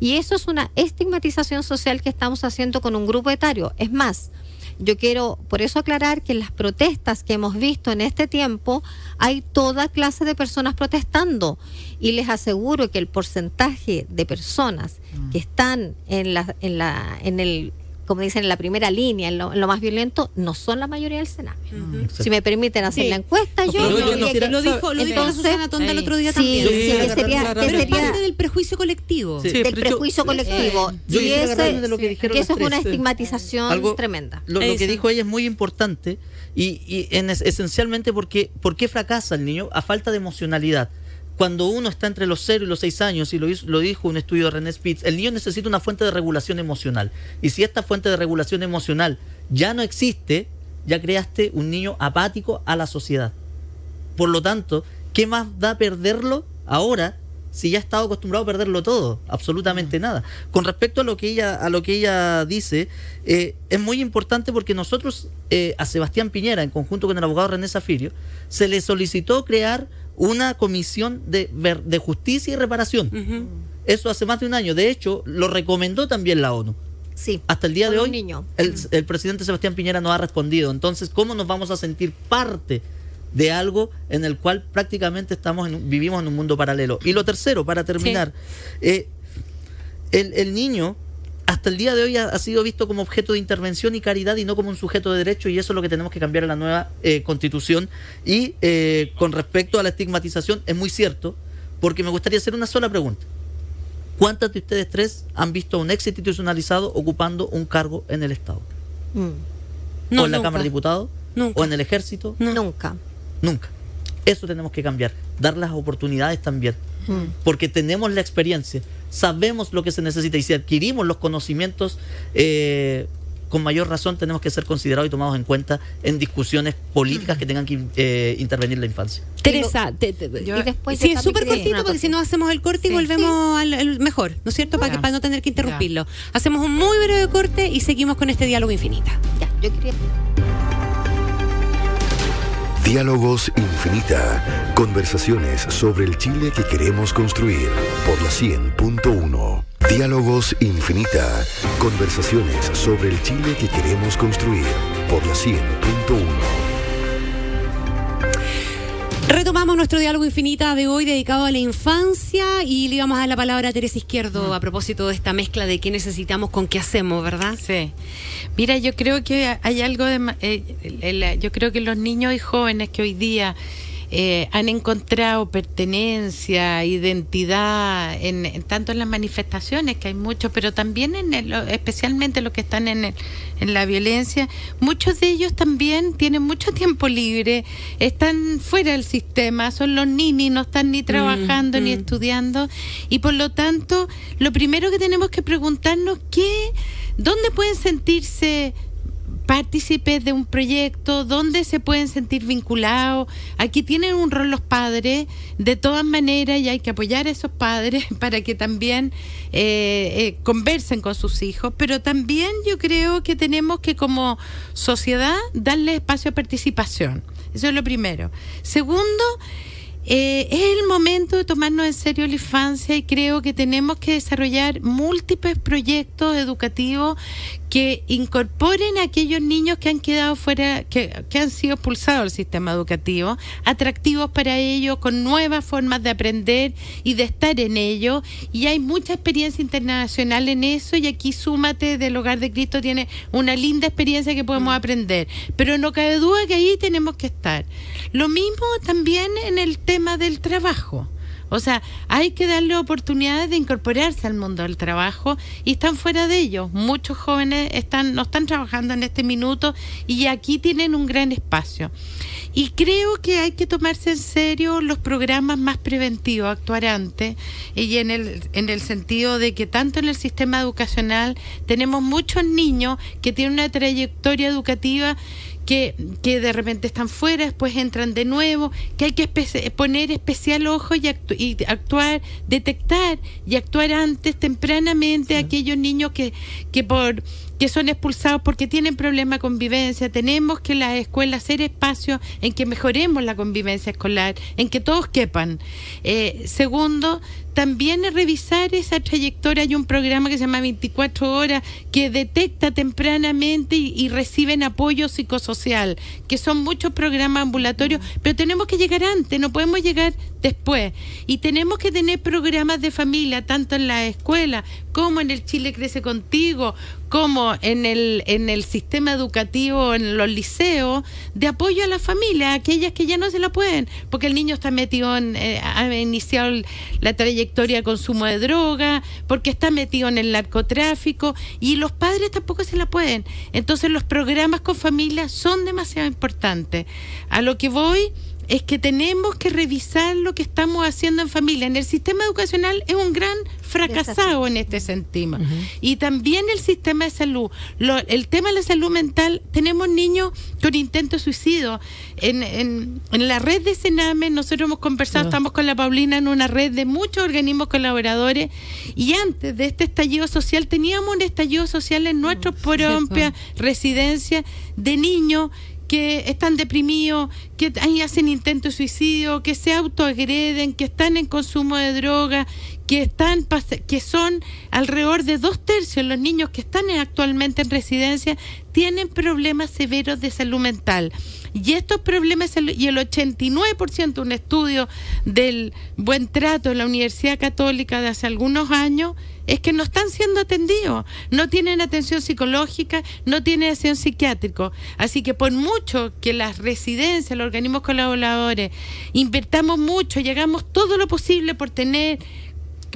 Y eso es una estigmatización social que estamos haciendo con un grupo etario. Es más, yo quiero por eso aclarar que en las protestas que hemos visto en este tiempo hay toda clase de personas protestando y les aseguro que el porcentaje de personas que están en la en la en el como dicen en la primera línea, en lo, en lo más violento, no son la mayoría del Sename. Si me permiten hacer Sí. la encuesta, yo Pero yo diría no- que- Lo dijo, lo dijo Entonces, Susana Tonda el otro día sí, también. sí, Sí, que sería, que sería- parte del prejuicio colectivo. Sí. del yo- prejuicio colectivo. Yo y ese- de lo que dijeron que eso es una estigmatización Algo- tremenda. Lo, lo que dijo ella es muy importante y, y en es- esencialmente porque ¿por qué fracasa el niño? A falta de emocionalidad. Cuando uno está entre los 0 y los 6 años, y lo, hizo- lo dijo un estudio de René Spitz, el niño necesita una fuente de regulación emocional. Y si esta fuente de regulación emocional ya no existe, ya creaste un niño apático a la sociedad. Por lo tanto, ¿qué más da perderlo ahora si ya ha estado acostumbrado a perderlo todo? Absolutamente nada. Con respecto a lo que ella, a lo que ella dice, eh, es muy importante porque nosotros, eh, a Sebastián Piñera, en conjunto con el abogado René Zafirio, se le solicitó crear una comisión de, de justicia y reparación. Eso hace más de un año. De hecho, lo recomendó también la ONU. Sí. Hasta el día de hoy, niño. el, el presidente Sebastián Piñera no ha respondido. Entonces, ¿cómo nos vamos a sentir parte de algo en el cual prácticamente estamos en vivimos en un mundo paralelo? Y lo tercero, para terminar, eh, el, el niño hasta el día de hoy ha, ha sido visto como objeto de intervención y caridad y no como un sujeto de derecho y eso es lo que tenemos que cambiar en la nueva eh, constitución. Y eh, con respecto a la estigmatización, es muy cierto, porque me gustaría hacer una sola pregunta. ¿Cuántas de ustedes tres han visto a un ex institucionalizado ocupando un cargo en el Estado? Mm. No, ¿O en la nunca. Cámara de Diputados? Nunca. ¿O en el Ejército? Nunca. Nunca. Eso tenemos que cambiar. Dar las oportunidades también. Mm. Porque tenemos la experiencia, sabemos lo que se necesita y si adquirimos los conocimientos, eh, con mayor razón tenemos que ser considerados y tomados en cuenta en discusiones políticas que tengan que eh, intervenir la infancia. Teresa, te- te- Yo- y después sí, es súper cortito porque si no hacemos el corte y Sí. volvemos al, al mejor, ¿no es cierto? Para, que, Ya. para no tener que interrumpirlo. Hacemos un muy breve corte y seguimos con este diálogo infinita. Ya, yo quería Diálogos Infinita. Conversaciones sobre el Chile que queremos construir por la 100.1. Diálogos Infinita. Conversaciones sobre el Chile que queremos construir por la 100.1. Retomamos nuestro diálogo infinita de hoy dedicado a la infancia y le íbamos a dar la palabra a Teresa Izquierdo a propósito de esta mezcla de qué necesitamos con qué hacemos, ¿verdad? Sí. Mira, yo creo que hay algo de... eh, yo creo que los niños y jóvenes que hoy día eh, han encontrado pertenencia, identidad, en, en tanto en las manifestaciones, que hay muchos, pero también en el- especialmente los que están en, el- en la violencia, muchos de ellos también tienen mucho tiempo libre, están fuera del sistema, son los ninis, no están ni trabajando ni mm. estudiando, y por lo tanto, lo primero que tenemos que preguntarnos, ¿qué, ¿dónde pueden sentirse partícipes de un proyecto donde se pueden sentir vinculados. Aquí tienen un rol los padres, de todas maneras, y hay que apoyar a esos padres para que también eh, eh, conversen con sus hijos, pero también yo creo que tenemos que como sociedad darle espacio a participación. Eso es lo primero. Segundo, eh, es el momento de tomarnos en serio la infancia y creo que tenemos que desarrollar múltiples proyectos educativos que incorporen a aquellos niños que han quedado fuera, que, que, han sido expulsados del sistema educativo, atractivos para ellos, con nuevas formas de aprender y de estar en ello. Y hay mucha experiencia internacional en eso y aquí Súmate del Hogar de Cristo tiene una linda experiencia que podemos aprender. Pero no cabe duda que ahí tenemos que estar. Lo mismo también en el tema del trabajo. O sea, hay que darle oportunidades de incorporarse al mundo del trabajo y están fuera de ello. Muchos jóvenes están, no están trabajando en este minuto y aquí tienen un gran espacio. Y creo que hay que tomarse en serio los programas más preventivos, actuar antes, y en el, en el sentido de que tanto en el sistema educacional tenemos muchos niños que tienen una trayectoria educativa que, que de repente están fuera, después entran de nuevo, que hay que poner especial ojo y, y, actuar, detectar y actuar antes, tempranamente, a aquellos niños que, que por que son expulsados porque tienen problemas de convivencia. Tenemos que las escuelas hacer espacios en que mejoremos la convivencia escolar, en que todos quepan. Eh, segundo, también revisar esa trayectoria. Hay un programa que se llama 24 horas que detecta tempranamente y, y, reciben apoyo psicosocial, que son muchos programas ambulatorios, pero tenemos que llegar antes, no podemos llegar después. Y tenemos que tener programas de familia, tanto en la escuela como en el Chile Crece Contigo, como en el, en el sistema educativo, en los liceos, de apoyo a la familia, aquellas que ya no se la pueden, porque el niño está metido en, eh, ha iniciado la trayectoria de consumo de droga, porque está metido en el narcotráfico, y los padres tampoco se la pueden. Entonces los programas con familia son demasiado importantes. A lo que voy es que tenemos que revisar lo que estamos haciendo en familia. En el sistema educacional es un gran fracasado en este sentido. Y también el sistema de salud. el tema de la salud mental, tenemos niños con intento de suicidio. En, en, en la red de Sename, nosotros hemos conversado, estamos con la Paulina en una red de muchos organismos colaboradores. Y antes de este estallido social, teníamos un estallido social en nuestra propia residencia de niños que están deprimidos, que hacen intento de suicidio, que se autoagreden, que están en consumo de droga, que están que son alrededor de dos tercios los niños que están actualmente en residencia tienen problemas severos de salud mental. Y estos problemas, y el 89%, un estudio del buen trato en la Universidad Católica de hace algunos años, es que no están siendo atendidos, no tienen atención psicológica, no tienen atención psiquiátrica. Así que por mucho que las residencias, los organismos colaboradores, invertamos mucho, llegamos todo lo posible por tener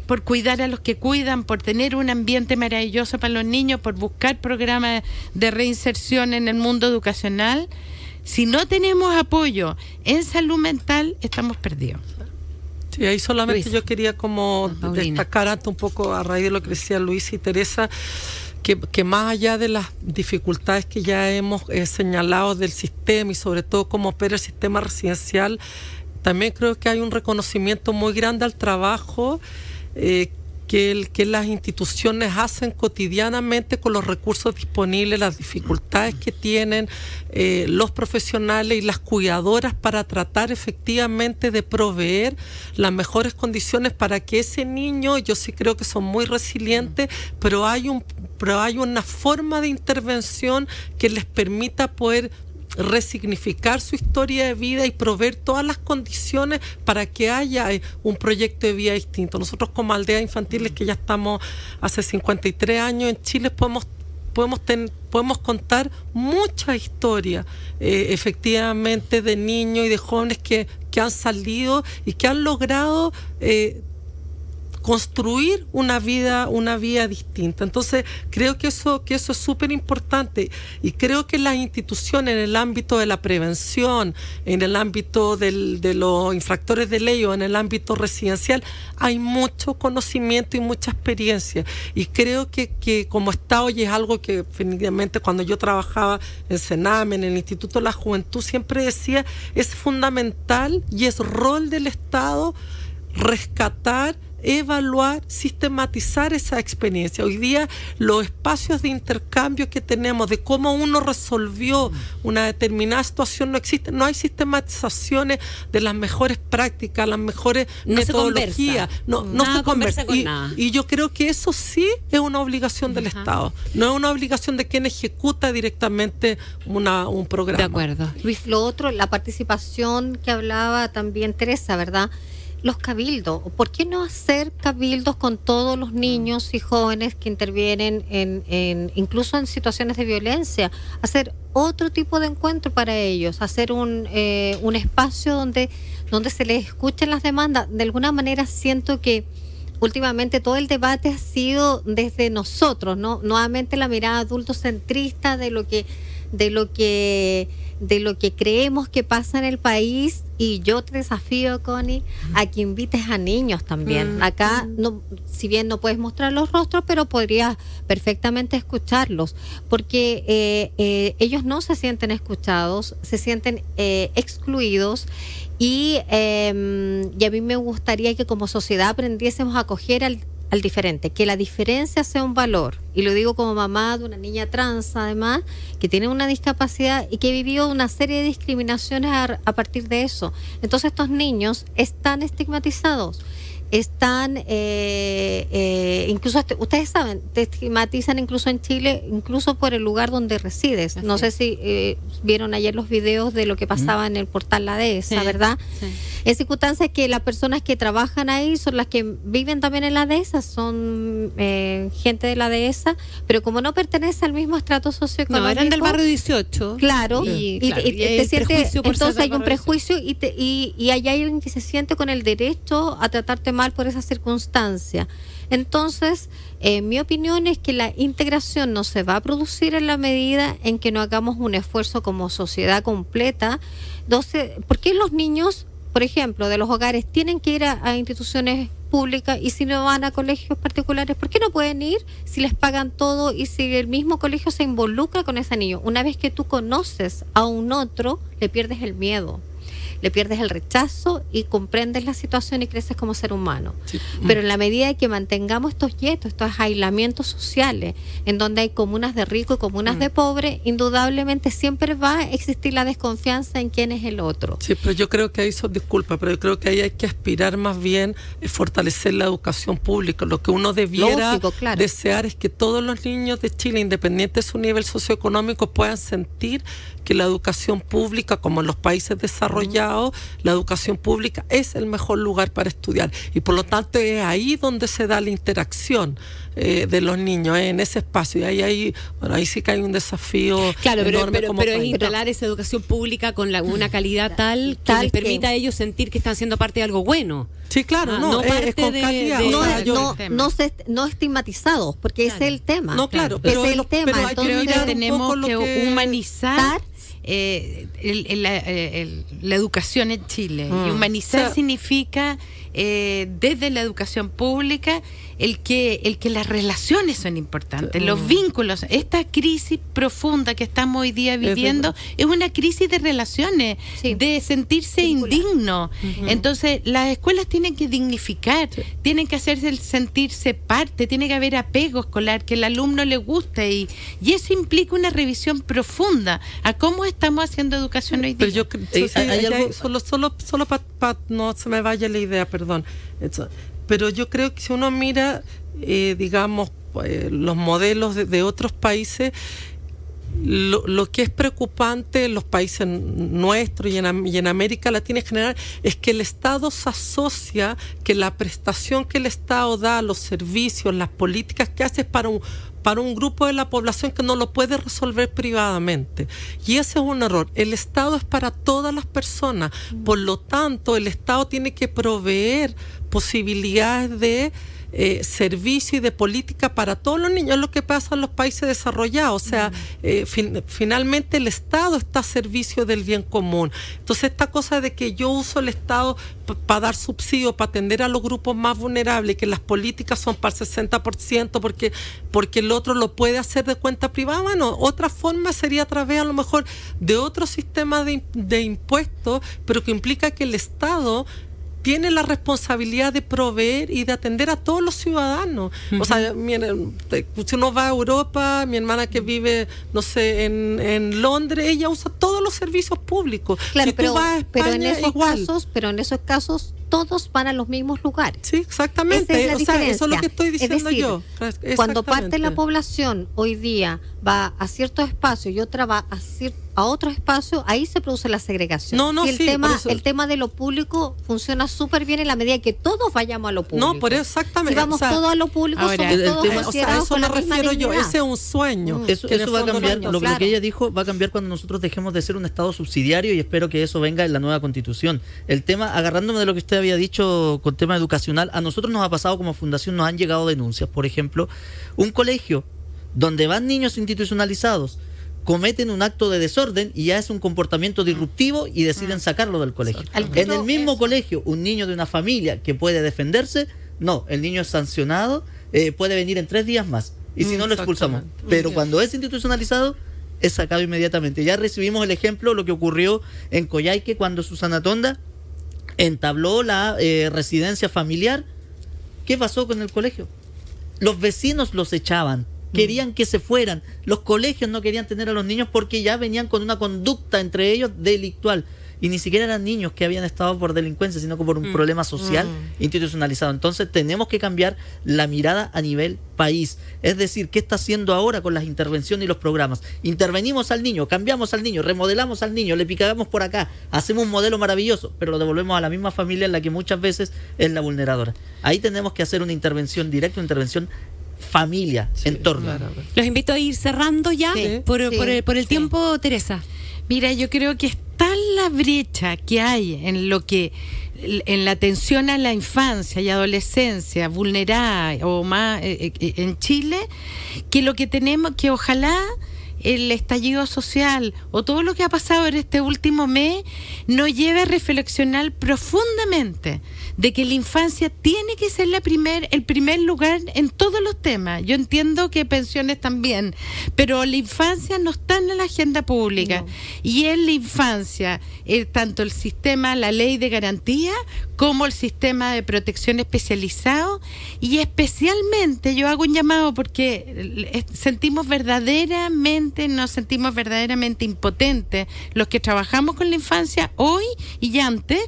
por cuidar a los que cuidan, por tener un ambiente maravilloso para los niños, por buscar programas de reinserción en el mundo educacional, si no tenemos apoyo en salud mental, estamos perdidos. Sí, ahí solamente yo quería como destacar antes un poco a raíz de lo que decía Luis y Teresa, que, que, más allá de las dificultades que ya hemos eh, señalado del sistema y sobre todo cómo opera el sistema residencial, también creo que hay un reconocimiento muy grande al trabajo eh, que, que las instituciones hacen cotidianamente con los recursos disponibles, las dificultades que tienen eh, los profesionales y las cuidadoras para tratar efectivamente de proveer las mejores condiciones para que ese niño, yo sí creo que son muy resilientes, pero hay una forma de intervención que les permita poder resignificar su historia de vida y proveer todas las condiciones para que haya eh, un proyecto de vida distinto. Nosotros como aldea infantiles que ya estamos hace 53 años en Chile podemos podemos podemos contar mucha historia eh, efectivamente de niños y de jóvenes que, que, han salido y que han logrado eh, construir una vida, una vida distinta. Entonces, creo que eso, que eso es súper importante y creo que las instituciones en el ámbito de la prevención, en el ámbito de los infractores de ley o en el ámbito residencial, hay mucho conocimiento y mucha experiencia. Y creo que, que como Estado, y es algo que definitivamente cuando yo trabajaba en Sename, en el Instituto de la Juventud, siempre decía, es fundamental y es rol del Estado rescatar evaluar, sistematizar esa experiencia. Hoy día los espacios de intercambio que tenemos, de cómo uno resolvió una determinada situación, no existen. No hay sistematizaciones de las mejores prácticas, las mejores metodologías. no, no se conversa. y, y, yo creo que eso sí es una obligación del Estado. No es una obligación de quien ejecuta directamente una, un programa. De acuerdo. Luis, lo otro, la participación que hablaba también Teresa, ¿verdad? Los cabildos. ¿Por qué no hacer cabildos con todos los niños y jóvenes que intervienen en, incluso en situaciones de violencia? Hacer otro tipo de encuentro para ellos, hacer un, eh, un espacio donde, donde se les escuchen las demandas. De alguna manera siento que últimamente todo el debate ha sido desde nosotros, ¿no? Nuevamente la mirada adultocentrista de lo que, de lo que de lo que creemos que pasa en el país y yo te desafío, Connie, a que invites a niños también. Mm. Acá, no, si bien no puedes mostrar los rostros, pero podrías perfectamente escucharlos, porque eh, eh, ellos no se sienten escuchados, se sienten eh, excluidos y, em, y a mí me gustaría que como sociedad aprendiésemos a acoger al al diferente, que la diferencia sea un valor. Y lo digo como mamá de una niña trans, además, que tiene una discapacidad y que vivió una serie de discriminaciones a, partir de eso. Entonces estos niños están estigmatizados están, eh, eh, incluso ustedes saben, te estigmatizan incluso en Chile, incluso por el lugar donde resides. no sé si eh, vieron ayer los videos de lo que pasaba en el portal La Dehesa, ¿verdad? Sí. En circunstancias que las personas que trabajan ahí son las que viven también en la dehesa, son gente de la dehesa, pero como no pertenece al mismo estrato socioeconómico. No, eran del barrio 18. Claro, y, te sientes, entonces hay un prejuicio y, te, y, y hay alguien que se siente con el derecho a tratarte por esa circunstancia. Entonces, eh, mi opinión es que la integración no se va a producir en la medida en que no hagamos un esfuerzo como sociedad completa. ¿por qué los niños, por ejemplo, de los hogares tienen que ir a, instituciones públicas y si no van a colegios particulares, ¿por qué no pueden ir si les pagan todo y si el mismo colegio se involucra con ese niño? Una vez que tú conoces a un otro, le pierdes el miedo le pierdes el rechazo y comprendes la situación y creces como ser humano. Pero en la medida que mantengamos estos yetos, estos aislamientos sociales, en donde hay comunas de rico y comunas de mm. pobre, indudablemente siempre va a existir la desconfianza en quién es el otro. Sí, pero yo creo que ahí son disculpas, pero yo creo que ahí hay que aspirar más bien a fortalecer la educación pública. Lo que uno debiera desear es que todos los niños de Chile, independiente de su nivel socioeconómico, puedan sentir que la educación pública, como en los países desarrollados, la educación pública es el mejor lugar para estudiar. Y por lo tanto es ahí donde se da la interacción eh, de los niños, eh, en ese espacio. Y ahí, hay, bueno, ahí sí que hay un desafío. Claro, pero, pero, es instalar esa educación pública con una calidad tal que les permita a ellos sentir que están siendo parte de algo bueno. Sí, claro, ah, no, es, con calidad. no, estigmatizados, porque ese es el tema. No, claro, pero es el tema. Entonces, creo que tenemos que, humanizar eh, la educación en Chile. Y mm. humanizar significa eh, desde la educación pública el que, el que las relaciones son importantes, los mm. vínculos. Esta crisis profunda que estamos hoy día viviendo es, una crisis de relaciones, de sentirse indigno. Entonces, las escuelas tienen que dignificar, tienen que hacerse sentirse parte, tiene que haber apego escolar, que el alumno le guste y, y eso implica una revisión profunda a cómo estamos haciendo educación hoy día. Pero yo, eh, solo, solo, solo para no se me vaya la idea, perdón. Pero yo creo que si uno mira, eh, digamos, eh, los modelos de, otros países, lo, lo, que es preocupante en los países nuestros y en, y en, América Latina en general es que el Estado se asocia que la prestación que el Estado da, los servicios, las políticas que hace es para un, para un grupo de la población que no lo puede resolver privadamente. Y ese es un error. El Estado es para todas las personas. Por lo tanto, el Estado tiene que proveer posibilidades de eh, servicio y de política para todos los niños, es lo que pasa en los países desarrollados. O sea, eh, finalmente el Estado está a servicio del bien común. Entonces, esta cosa de que yo uso el Estado para dar subsidio, para atender a los grupos más vulnerables, que las políticas son para el 60% porque, porque el otro lo puede hacer de cuenta privada, bueno, otra forma sería a través a lo mejor de otro sistema de, de impuestos, pero que implica que el Estado tiene la responsabilidad de proveer y de atender a todos los ciudadanos. O sea, si uno va a Europa, mi hermana que vive, no sé, en, en Londres, ella usa todos los servicios públicos. Claro, pero, pero en esos casos, pero en esos casos todos van a los mismos lugares. Sí, exactamente. o sea, eso es lo que estoy diciendo yo. Cuando parte de la población hoy día va a ciertos espacios y otra va a, a otro espacio, ahí se produce la segregación. No, no, el tema el tema de lo público funciona súper bien en la medida que todos vayamos a lo público. No, por exactamente. Si vamos todos a lo público, somos todos tema, o sea, eso me refiero yo, ese es un sueño. Mm. Eso, va a cambiar, lo, lo, que ella dijo va a cambiar cuando nosotros dejemos de ser un Estado subsidiario y espero que eso venga en la nueva constitución. El tema, agarrándome de lo que usted había dicho con tema educacional, a nosotros nos ha pasado como fundación, nos han llegado denuncias, por ejemplo, un colegio donde van niños institucionalizados, cometen un acto de desorden y ya es un comportamiento disruptivo y deciden mm. sacarlo del colegio. En el mismo colegio, un niño de una familia que puede defenderse, no, el niño es sancionado, eh, puede venir en tres días más. Y si no, lo expulsamos. Pero cuando es institucionalizado, es sacado inmediatamente. Ya recibimos el ejemplo, lo que ocurrió en Coyhaique cuando Susana Tonda entabló la eh, residencia familiar. ¿Qué pasó con el colegio? Los vecinos los echaban, mm. querían que se fueran. Los colegios no querían tener a los niños porque ya venían con una conducta entre ellos delictual y ni siquiera eran niños que habían estado por delincuencia, sino que por un mm. problema social mm. institucionalizado. Entonces tenemos que cambiar la mirada a nivel país. Es decir, ¿qué está haciendo ahora con las intervenciones y los programas? Intervenimos al niño, cambiamos al niño, remodelamos al niño, le picamos por acá, hacemos un modelo maravilloso, pero lo devolvemos a la misma familia en la que muchas veces es la vulneradora. Ahí tenemos que hacer una intervención directa, una intervención familia, entorno. Los invito a ir cerrando ya por, el, por el tiempo, Teresa. Mira, yo creo que está la brecha que hay en lo que en la atención a la infancia y adolescencia vulnerada o más eh, eh, en Chile que lo que tenemos que ojalá el estallido social o todo lo que ha pasado en este último mes nos lleve a reflexionar profundamente de que la infancia tiene que ser la primer, el primer lugar en todos los temas. Yo entiendo que pensiones también, pero la infancia no está en la agenda pública. Y en la infancia, eh, tanto el sistema, la ley de garantía, como el sistema de protección especializado, y especialmente yo hago un llamado porque eh, sentimos verdaderamente, nos sentimos verdaderamente impotentes los que trabajamos con la infancia hoy y antes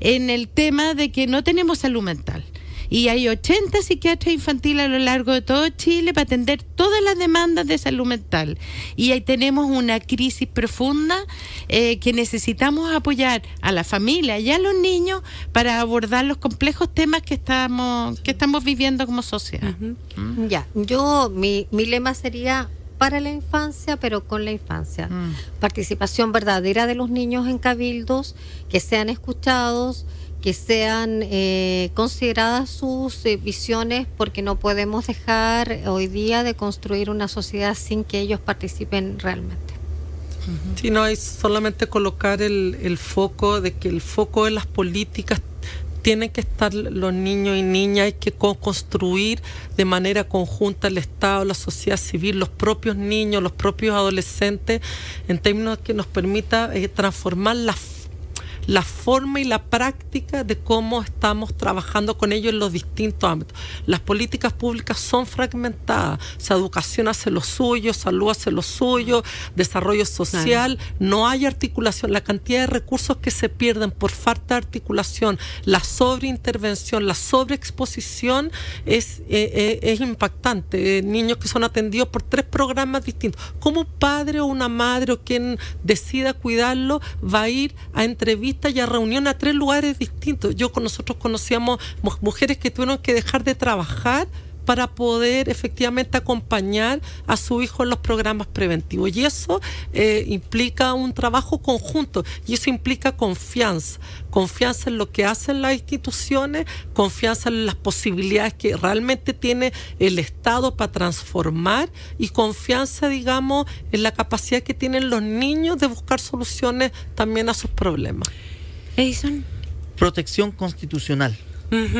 en el tema de que no tenemos salud mental. Y hay 80 psiquiatras infantiles a lo largo de todo Chile para atender todas las demandas de salud mental. Y ahí tenemos una crisis profunda eh, que necesitamos apoyar a la familia y a los niños para abordar los complejos temas que estamos, que estamos viviendo como sociedad. ¿Mm? Ya, yo, mi, mi lema sería para la infancia, pero con la infancia. Mm. Participación verdadera de los niños en cabildos, que sean escuchados, que sean eh, consideradas sus eh, visiones porque no podemos dejar hoy día de construir una sociedad sin que ellos participen realmente. Si no hay solamente colocar el, el foco de que el foco de las políticas tienen que estar los niños y niñas, hay que construir de manera conjunta el Estado, la sociedad civil, los propios niños, los propios adolescentes, en términos que nos permita eh, transformar la la forma y la práctica de cómo estamos trabajando con ellos en los distintos ámbitos. Las políticas públicas son fragmentadas. O educación hace lo suyo, salud hace lo suyo, desarrollo social. No hay articulación. La cantidad de recursos que se pierden por falta de articulación, la sobreintervención, la sobreexposición es, eh, eh, es impactante. niños que son atendidos por tres programas distintos. ¿Cómo un padre o una madre o quien decida cuidarlo va a ir a entrevistas y a reunión a tres lugares distintos? Yo nosotros conocíamos mujeres que tuvieron que dejar de trabajar para poder efectivamente acompañar a su hijo en los programas preventivos. Y eso eh, implica un trabajo conjunto y eso implica confianza, confianza en lo que hacen las instituciones, confianza en las posibilidades que realmente tiene el Estado para transformar y confianza, digamos, en la capacidad que tienen los niños de buscar soluciones también a sus problemas. Edison. Protección constitucional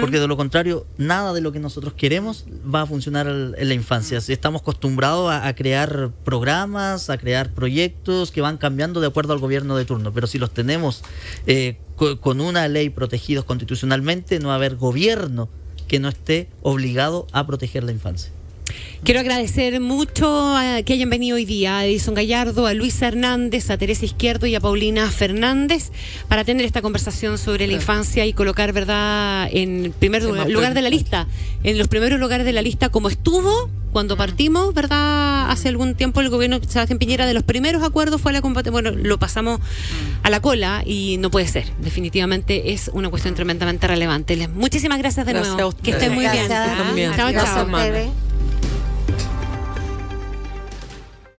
porque de lo contrario, nada de lo que nosotros queremos va a funcionar en la infancia. Si estamos acostumbrados a, crear programas, a crear proyectos que van cambiando de acuerdo al gobierno de turno, pero si los tenemos eh, con una ley protegidos constitucionalmente, no va a haber gobierno que no esté obligado a proteger la infancia. Quiero agradecer mucho a que hayan venido hoy día a Edison Gallardo, a Luisa Hernández, a Teresa Izquierdo y a Paulina Fernández para tener esta conversación sobre la infancia y colocar, ¿verdad?, en primer lugar de la lista, en los primeros lugares de la lista como estuvo cuando partimos, ¿verdad? Hace algún tiempo el gobierno de Sebastián Piñera de los primeros acuerdos fue la combate, bueno, lo pasamos a la cola y no puede ser. Definitivamente es una cuestión tremendamente relevante. Muchísimas gracias de nuevo. Que estén muy bien. Chao, chao.